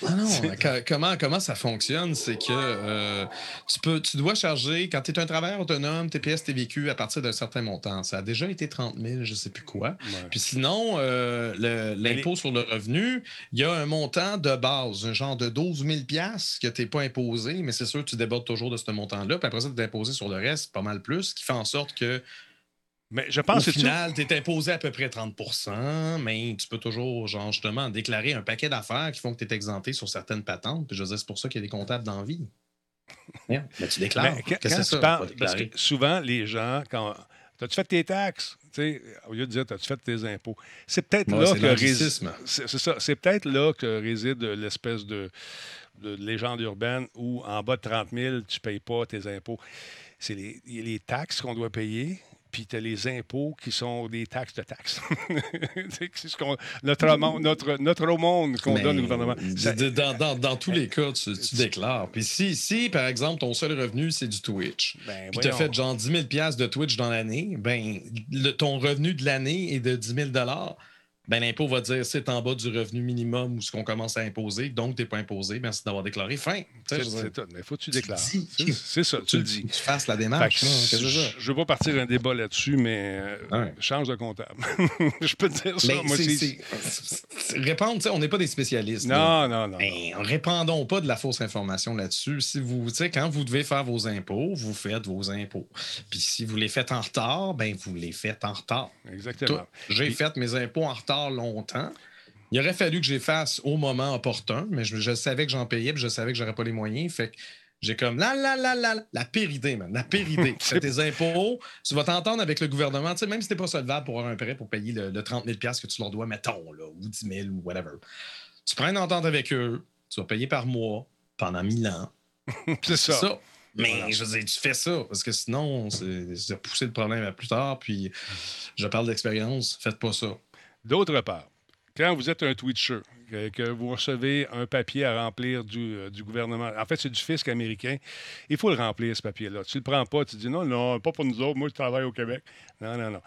Ah non, co- comment, comment ça fonctionne, c'est que euh, tu, peux, tu dois charger, quand tu es un travailleur autonome, TPS, TVQ, à partir d'un certain montant. Ça a déjà été 30 000, je sais plus quoi. Ouais. Puis sinon, euh, le- l'impôt sur le revenu, il y a un montant de base, un genre de 12 000 que tu n'es pas imposé, mais c'est sûr que tu débordes toujours de ce montant-là. Puis après ça, tu es imposé sur le reste, pas mal plus, ce qui fait en sorte que Mais je au pense que tu- final, tu es imposé à peu près 30% mais tu peux toujours, genre, justement, déclarer un paquet d'affaires qui font que tu es exempté sur certaines patentes. Puis je veux dire, c'est pour ça qu'il y a des comptables dans la vie. Mais tu déclares. Mais quand, Qu'est-ce quand que c'est tu ça, parles, pas parce que souvent, les gens, quand. As-tu fait tes taxes? Tu sais, au lieu de dire, as-tu fait tes impôts? C'est peut-être Ouais, là que réside. c'est ça. C'est peut-être là que réside l'espèce de, de légende urbaine où en bas de 30 000, tu ne payes pas tes impôts. C'est les, les taxes qu'on doit payer, puis tu as les impôts qui sont des taxes de taxes. c'est ce qu'on- notre, amont- notre, notre aumône qu'on donne au gouvernement. Ça- Dans, dans- dans tous les cas, tu, tu déclares. Puis si, si, par exemple, ton seul revenu, c'est du Twitch, Ben, puis tu as fait genre 10 000 de Twitch dans l'année, ben, le- ton revenu de l'année est de 10 000 ben, l'impôt va dire c'est en bas du revenu minimum ou ce qu'on commence à imposer, donc tu n'es pas imposé, merci d'avoir déclaré. Fin. C'est. Mais il faut que tu déclares. C'est ça, tu le dis. Tu fasses la démarche. que ça? je ne veux pas partir un débat là-dessus, mais euh, Ouais. change de comptable. je peux te dire ça. Mais moi répondre, sais, on n'est pas des spécialistes. Non, non, non. non. Ben, répandons pas de la fausse information là-dessus. Si vous, quand vous devez faire vos impôts, vous faites vos impôts. Puis si vous les faites en retard, ben vous les faites en retard. Exactement. J'ai Puis- fait mes impôts en retard longtemps. Il aurait fallu que je les fasse au moment opportun, mais je, je savais que j'en payais, puis je savais que j'aurais pas les moyens. Fait que j'ai comme la la la la la, pire idée, man. La pire idée. Tu fais tes impôts, tu vas t'entendre avec le gouvernement, tu sais, même si t'es pas solvable pour avoir un prêt pour payer le, le 30 000 que tu leur dois, mettons, là, ou 10 000 ou whatever. Tu prends une entente avec eux, tu vas payer par mois pendant 1000 ans. C'est ça. ça. Mais Voilà. je veux dire, tu fais ça, parce que sinon, c'est c'est pousser le problème à plus tard. Puis je parle d'expérience, faites pas ça. D'autre part, quand vous êtes un Twitcher, que, vous recevez un papier à remplir du, euh, du gouvernement, en fait, c'est du fisc américain, il faut le remplir, ce papier-là. Tu ne le prends pas, tu dis non, non, pas pour nous autres, moi je travaille au Québec. Non, non, non.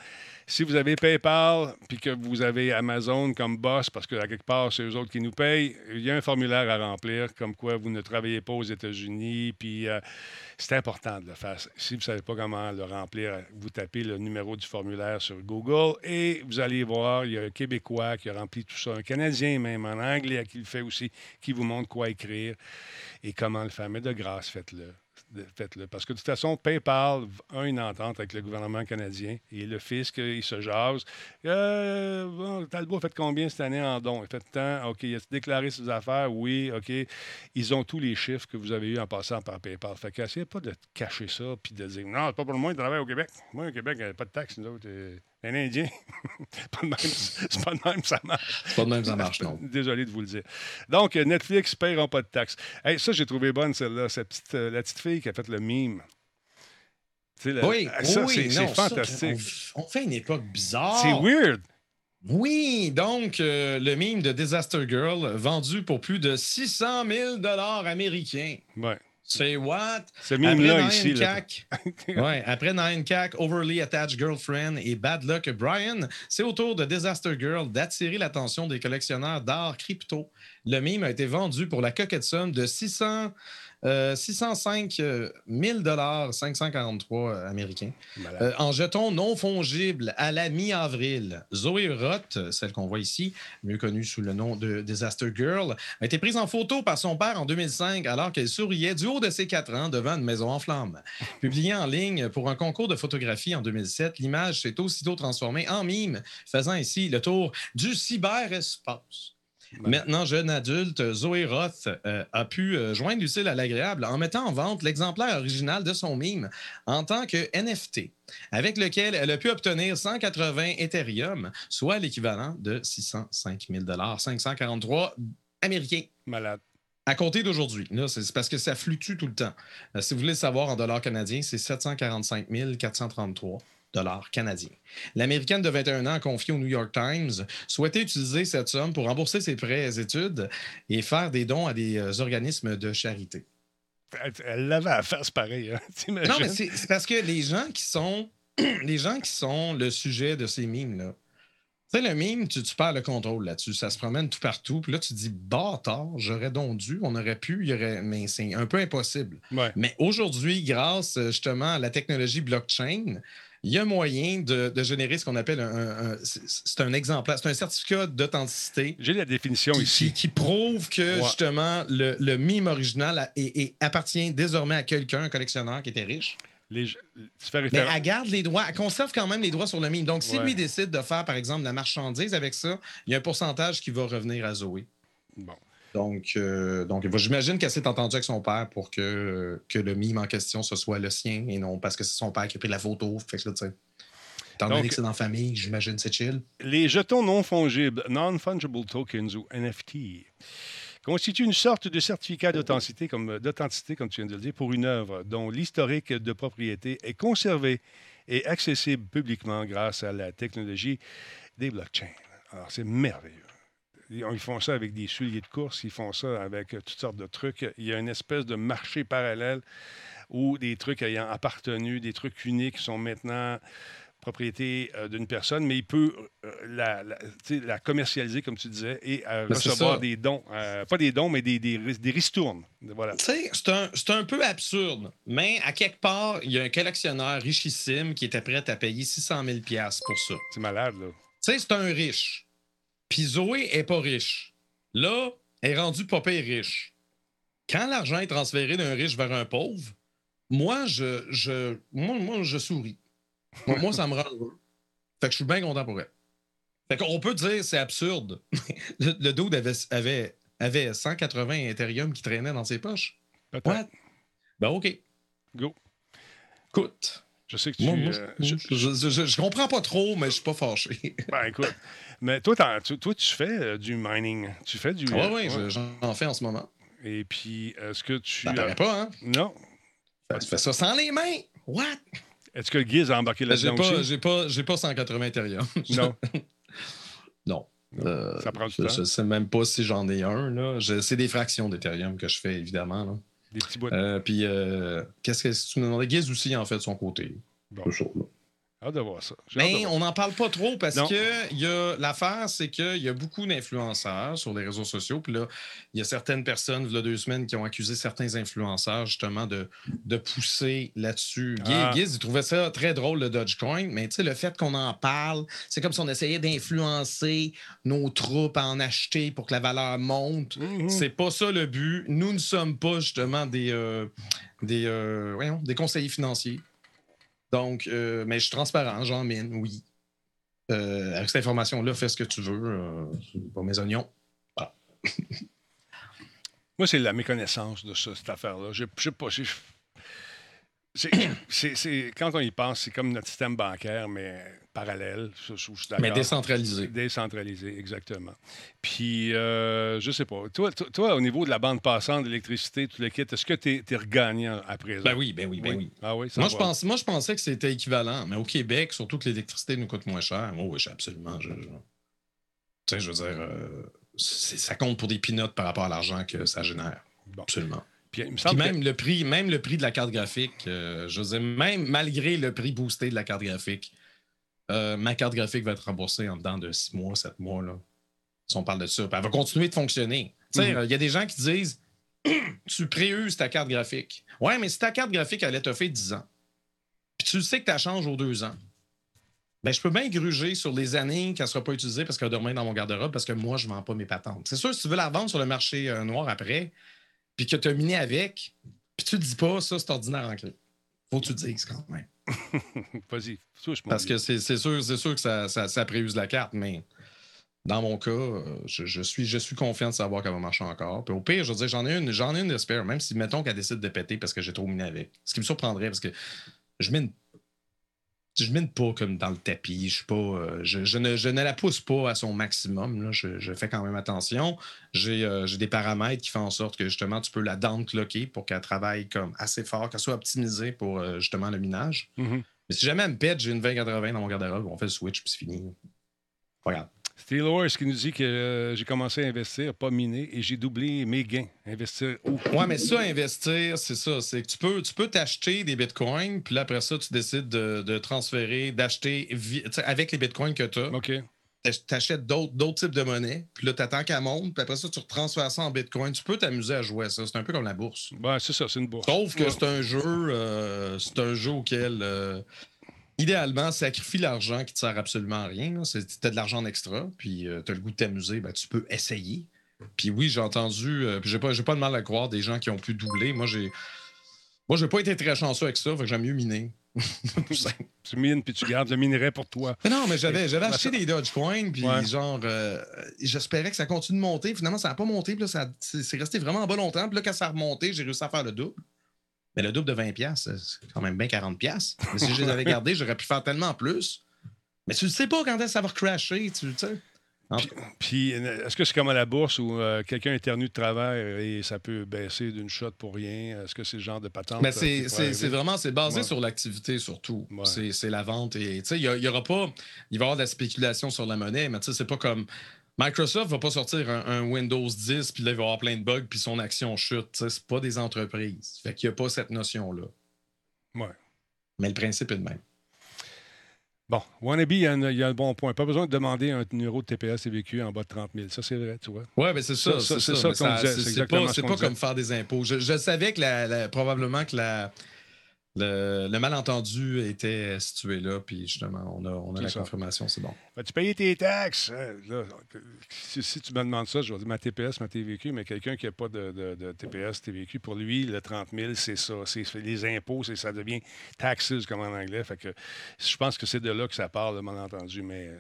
Si vous avez PayPal, puis que vous avez Amazon comme boss, parce que à quelque part, c'est eux autres qui nous payent, il y a un formulaire à remplir, comme quoi vous ne travaillez pas aux États-Unis, puis euh, c'est important de le faire. Si vous ne savez pas comment le remplir, vous tapez le numéro du formulaire sur Google et vous allez voir, il y a un Québécois qui a rempli tout ça, un Canadien même, en anglais qui le fait aussi, qui vous montre quoi écrire et comment le faire. Mais de grâce, faites-le. faites-le. Parce que de toute façon, PayPal a une entente avec le gouvernement canadien et le fisc, il se jase. Euh, bon, Talbot a fait combien cette année en dons? Il fait tant? OK, il a déclaré ses affaires? Oui, OK. Ils ont tous les chiffres que vous avez eus en passant par PayPal. Fait qu'essayez pas de cacher ça puis de dire non, c'est pas pour moi, il travaille au Québec. Moi, au Québec, il n'y a pas de taxes, nous autres. euh, Un Indien. C'est pas de même, ça marche. C'est pas de même, ça marche, non. Désolé de vous le dire. Donc, Netflix ne paiera pas de taxes. Hey, ça, j'ai trouvé bonne, celle-là. Petite, euh, la petite fille qui a fait le mime. Oui, euh, ça, oui, c'est ça, fantastique. on, on fait une époque bizarre. C'est weird. Oui, donc euh, le mime de Disaster Girl vendu pour plus de 600 000 dollars américains. Ouais. C'est what? Ce Après mime-là, ici. là. Cac, ouais, après Nine Cac, Overly Attached Girlfriend et Bad Luck Brian, c'est au tour de Disaster Girl d'attirer l'attention des collectionneurs d'art crypto. Le mime a été vendu pour la coquette somme de 600, euh, 605 000 543 euh, américains. Euh, en jetons non fongibles à la mi-avril. Zoé Roth, celle qu'on voit ici, mieux connue sous le nom de Disaster Girl, a été prise en photo par son père en 2005 alors qu'elle souriait du haut de ses quatre ans devant une maison en flammes. Publiée en ligne pour un concours de photographie en 2007, l'image s'est aussitôt transformée en mime, faisant ainsi le tour du cyberespace. Maintenant, jeune adulte, Zoé Roth euh, a pu euh, joindre l'utile à l'agréable en mettant en vente l'exemplaire original de son mime en tant que NFT, avec lequel elle a pu obtenir 180 Ethereum, soit l'équivalent de 605 000 543 américains. Malade. À compter d'aujourd'hui. C'est parce que ça fluctue tout le temps. Euh, si vous voulez le savoir en dollars canadiens, c'est 745 433 dollars canadiens. L'Américaine de 21 ans confiée au New York Times souhaitait utiliser cette somme pour rembourser ses prêts études et faire des dons à des euh, organismes de charité. Elle- l'avait à faire, c'est pareil. Hein? Non, mais c'est parce que les gens qui sont les gens qui sont le sujet de ces mimes-là, tu sais, le mime, tu, tu perds le contrôle là-dessus. Ça se promène tout partout. Puis là, tu te dis, bâtard, j'aurais donc dû, on aurait pu, il y aurait... mais c'est un peu impossible. Ouais. Mais aujourd'hui, grâce euh, justement à la technologie blockchain, il y a moyen de, de générer ce qu'on appelle un, c'est un exemplaire, c'est un certificat d'authenticité J'ai la définition qui, ici. qui- qui prouve que Ouais. justement le, le mime original a- appartient désormais à quelqu'un, un collectionneur qui était riche. Les, tu fais Mais elle garde les droits, elle conserve quand même les droits sur le mime. Donc, si Ouais. lui décide de faire, par exemple, de la marchandise avec ça, il y a un pourcentage qui va revenir à Zoé. Bon. Donc, euh, donc j'imagine qu'elle s'est entendue avec son père pour que, que le mime en question, ce soit le sien et non parce que c'est son père qui a pris la photo. Fait que là, tu sais, étant donné que c'est dans la famille, j'imagine c'est chill. Les jetons non fongibles, non-fungible tokens ou NFT, constituent une sorte de certificat d'authenticité, comme, d'authenticité, comme tu viens de le dire, pour une œuvre dont l'historique de propriété est conservé et accessible publiquement grâce à la technologie des blockchains. Alors, c'est merveilleux. Ils font ça avec des souliers de course, ils font ça avec euh, toutes sortes de trucs. Il y a une espèce de marché parallèle où des trucs ayant appartenu, des trucs uniques sont maintenant propriété euh, d'une personne, mais il peut euh, la, commercialiser, comme tu disais, et euh, Ben, recevoir des dons. Euh, pas des dons, mais des, des, des ristournes. Voilà. C'est un, c'est un peu absurde, mais à quelque part, il y a un collectionneur richissime qui était prêt à payer 600 000 pour ça. C'est malade, là. C'est un riche. Puis Zoé est pas riche. Là, elle est rendue pas pire riche. Quand l'argent est transféré d'un riche vers un pauvre, moi, je, je, moi, moi, je souris. Moi, moi, ça me rend heureux. Fait que je suis bien content pour elle. Fait qu'on peut dire c'est absurde. le, le dude avait, avait, avait 180 Ethereum qui traînaient dans ses poches. What? Ben, OK. Go. Écoute. Je sais que tu. Moi, moi, euh, je, je- je- je- je comprends pas trop, mais je suis pas fâché. ben, écoute. Mais toi, tu, toi, tu fais euh, du mining. Tu fais du. Oui, euh, oui, ouais. j'en fais en ce moment. Et puis, est-ce que tu. Ça paraît pas, hein? Non. Tu fais ça sans les mains. What? Est-ce que Giz a embarqué Ben, J'ai là-dedans pas, aussi? j'ai pas, j'ai pas 180 Ethereum. Non. non. Euh, Ça prend du je, temps. je sais même pas si j'en ai un. Là. C'est des fractions d'Ethereum que je fais, évidemment. là. Des petits bouts. Euh, puis, euh, qu'est-ce que tu me demandais? Giz aussi en fait de son côté. Bon. Hâte de voir ça. Mais on n'en parle pas trop parce Non. que il y a l'affaire, c'est qu'il y a beaucoup d'influenceurs sur les réseaux sociaux. Puis là, il y a certaines personnes, il y a deux semaines, qui ont accusé certains influenceurs justement de, de pousser là-dessus. Ah. Giz, il trouvait ça très drôle, le Dogecoin, mais tu sais, le fait qu'on en parle, c'est comme si on essayait d'influencer nos troupes à en acheter pour que la valeur monte. Mhm. C'est pas ça le but. Nous ne sommes pas justement des, euh, des, euh, voyons, des conseillers financiers. Donc, euh, mais je suis transparent, j'en mine, oui. Euh, avec cette information-là, fais ce que tu veux. euh, c'est pas mes oignons. Moi, c'est la méconnaissance de cette affaire-là. Je je sais pas. C'est- quand on y pense, c'est comme notre système bancaire, mais parallèle. Je, je suis d'accord. Mais décentralisé. Décentralisé, exactement. Puis, euh, je sais pas. Toi, toi, toi, au niveau de la bande passante, d'électricité, tout le kit, est-ce que tu es, regagnant à présent? Ben oui, ben oui, ben oui. Ah oui, ça Moi va. je, pense, moi, je pensais que c'était équivalent, mais au Québec, surtout que l'électricité nous coûte moins cher. Oh, oui, absolument. Je, Tu sais, je veux dire, euh, ça compte pour des peanuts par rapport à l'argent que ça génère. Bon. Absolument. Puis, il me Puis semble que- même le prix, même le prix de la carte graphique, euh, je veux dire, même malgré le prix boosté de la carte graphique, euh, ma carte graphique va être remboursée en dedans de 6 mois, 7 mois. Là, si on parle de ça. Puis elle va continuer de fonctionner. Tu sais, Mhm. il y a des gens qui disent Tu préuses ta carte graphique. Ouais, mais si ta carte graphique, elle est fait 10 ans, puis tu sais que tu la changes aux 2 ans, ben, je peux bien gruger sur les années qu'elle ne sera pas utilisée parce qu'elle va dormir dans mon garde-robe parce que moi, je ne vends pas mes patentes. C'est sûr, si tu veux la vendre sur le marché euh, noir après, puis que tu as miné avec, puis tu ne dis pas, ça, c'est ordinaire en clé. Faut que tu le dises quand même. Vas-y, touche Parce que c'est c'est sûr, c'est sûr que ça, ça, ça préuse la carte, mais dans mon cas, je, je suis, je suis confiant de savoir qu'elle va marcher encore. Puis au pire, je veux dire, j'en ai une, j'en ai une de spare, même si, mettons qu'elle décide de péter parce que j'ai trop miné avec. Ce qui me surprendrait, parce que je mine. Je mine pas comme dans le tapis. Je, suis pas, euh, je, je ne, je ne la pousse pas à son maximum. là. Je, je fais quand même attention. J'ai euh, j'ai des paramètres qui font en sorte que justement, tu peux la downclocker pour qu'elle travaille comme assez fort, qu'elle soit optimisée pour euh, justement le minage. Mhm. Mais si jamais elle me pète, j'ai une 2080 dans mon garde-robe, on fait le switch, puis c'est fini. Regarde. Steel Wars qui nous dit que euh, j'ai commencé à investir, pas miner, et j'ai doublé mes gains. Investir où? Ouais, mais ça, investir, c'est ça. C'est que tu peux, tu peux t'acheter des bitcoins, puis là, après ça, tu décides de, de transférer, d'acheter avec les bitcoins que tu as. OK. Tu achètes d'autres, d'autres types de monnaies, puis là, tu attends qu'elle monte, puis après ça, tu retransfères ça en bitcoin. Tu peux t'amuser à jouer à ça. C'est un peu comme la bourse. C'est ça, c'est une bourse. Sauf que Ouais. c'est un jeu, euh, c'est un jeu auquel, euh, idéalement, sacrifie l'argent qui te sert absolument à rien. C'est- T'as de l'argent en extra, puis tu t'as le goût de t'amuser, ben, tu peux essayer. Puis oui, j'ai entendu, euh, puis j'ai pas, j'ai pas de mal à croire des gens qui ont pu doubler. Moi, j'ai, moi, j'ai pas été très chanceux avec ça, fait que j'aime mieux miner. Tu mines puis tu gardes le minerai pour toi. Mais non, mais j'avais, j'avais acheté des Dogecoin, puis Ouais. genre, euh, j'espérais que ça continue de monter. Finalement, ça n'a pas monté, puis là, ça, c'est, c'est resté vraiment en bas longtemps. Puis là, quand ça a remonté, j'ai réussi à faire le double. Mais le double de 20$, piastres, c'est quand même bien 40$. piastres. Mais si je les avais gardés, j'aurais pu faire tellement plus. Mais tu ne sais pas quand est-ce que ça va crasher, tu sais. Puis, euh, est-ce que c'est comme à la bourse où euh, quelqu'un éternue de travers et ça peut baisser d'une shot pour rien? Est-ce que c'est le genre de patente? Euh, c'est, vraiment c'est basé Ouais. sur l'activité surtout. Ouais. C'est, la vente. Et y, il y aura pas. Il va y avoir de la spéculation sur la monnaie, mais tu sais, c'est pas comme. Microsoft va pas sortir un, un Windows 10 puis là, il va y avoir plein de bugs puis son action chute. C'est pas des entreprises. Fait qu'il n'y a pas cette notion-là. Ouais. Mais le principe est le même. Bon, Wannabe, il y, a un, il y a un bon point. Pas besoin de demander un numéro de TPS TVQ en bas de 30 000. Ça, c'est vrai, tu vois. Ouais, mais c'est ça. Ça, c'est ça, ça. ça qu'on disait, c'est- pas, ce pas disait. comme faire des impôts. Je, je savais que la, la- probablement que la, le, le malentendu était situé là, puis justement, on a, on a la ça. confirmation, c'est bon. Vas-tu payer tes taxes? Euh, là, si, si tu me demandes ça, je vais dire ma TPS, ma TVQ, mais quelqu'un qui n'a pas de, de- de TPS, TVQ, pour lui, le 30 000, c'est ça. C'est les impôts, ça devient taxes, comme en anglais. Fait que je pense que c'est de là que ça part, le malentendu, mais euh,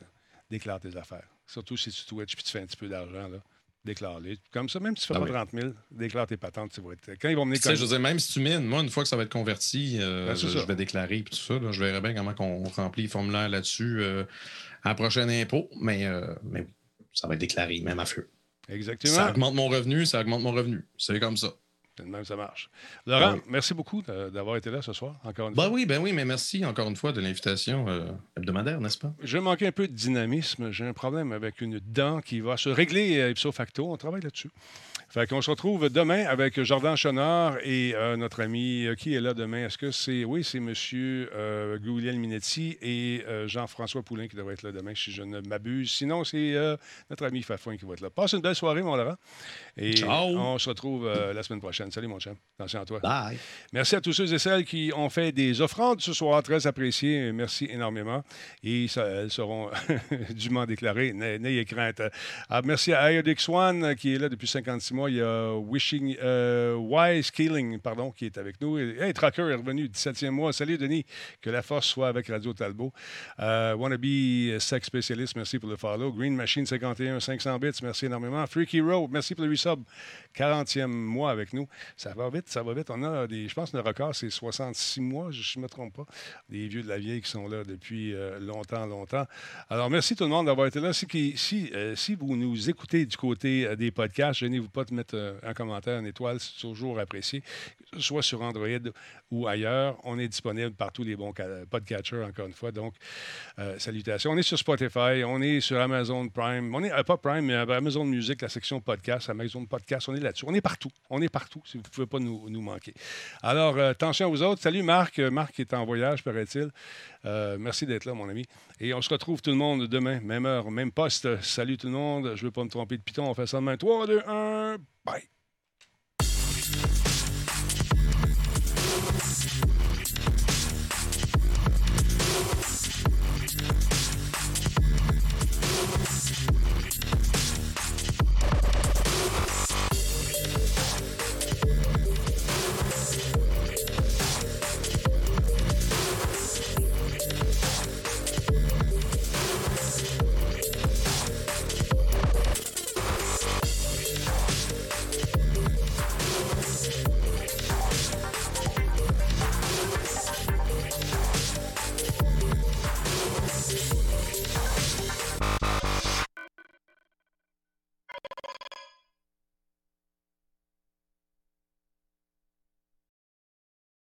déclare tes affaires. Surtout si tu Twitch puis tu fais un petit peu d'argent, là. Déclare-les. Comme ça, même si tu fais Ah pas oui. 30 000, déclare tes patentes. Tu vas être... Quand ils vont venir je veux dire, même si tu mines, moi, une fois que ça va être converti, euh, Ben, je, vais déclarer puis tout ça. là. je verrai bien comment on remplit le formulaire là-dessus euh, à la prochaine impôt. Mais, euh, mais ça va être déclaré, même à feu. Exactement. Ça augmente mon revenu, ça augmente mon revenu. C'est comme ça. Même ça marche. Laurent, Oui. merci beaucoup d'avoir été là ce soir, encore une Ben fois. oui, ben oui, mais merci encore une fois de l'invitation euh, hebdomadaire, n'est-ce pas? Je manquais un peu de dynamisme. J'ai un problème avec une dent qui va se régler euh, ipso facto. On travaille là-dessus. Fait qu'on se retrouve demain avec Jordan Chonard et euh, notre ami euh, qui est là demain. Est-ce que c'est. Oui, c'est M. Euh, Gouliel Minetti et Jean-François Poulain qui devraient être là demain, si je ne m'abuse. Sinon, c'est notre ami Fafouin qui va être là. Passe une belle soirée, mon Laurent. Et Ciao. on se retrouve la semaine prochaine. Salut, mon chum. Attention à toi. Bye. Merci à tous ceux et celles qui ont fait des offrandes ce soir, très appréciées. Merci énormément. Et ça, elles seront dûment déclarées. N'ay- N'ayez crainte. Ah, merci à Iodix One qui est là depuis 56 mois. Il y a Wishing euh, Wise Killing, pardon, qui est avec nous. Hey, Tracker est revenu 17e mois. Salut, Denis. Que la force soit avec Radio Talbot. Euh, Wannabe Sex Specialist, merci pour le follow. Green Machine 51, 500 bits, merci énormément. Freaky Row, merci pour le resub. 40e mois avec nous. Ça va vite, ça va vite. On a des, je pense que le record, c'est 66 mois, je ne me trompe pas. Des vieux de la vieille qui sont là depuis euh, longtemps, longtemps. Alors, merci tout le monde d'avoir été là. Si, si, euh, si vous nous écoutez du côté euh, des podcasts, gênez-vous pas de mettre un commentaire, une étoile, c'est toujours apprécié. Soit sur Android ou ailleurs, on est disponible par tous les bons ca- podcatchers, encore une fois. Donc, salutations. On est sur Spotify, on est sur Amazon Prime, on est pas Prime, mais Amazon Music, la section podcast, Amazon Podcast, on est là-dessus. On est partout. On est partout, si vous ne pouvez pas nous, manquer. Alors, euh, attention aux autres. Salut Marc. Euh, Marc est en voyage, paraît-il. Euh, merci d'être là, mon ami. Et on se retrouve tout le monde demain, même heure, même poste. Salut tout le monde. Je ne veux pas me tromper de piton. On fait ça demain. 3, 2, 1, bye.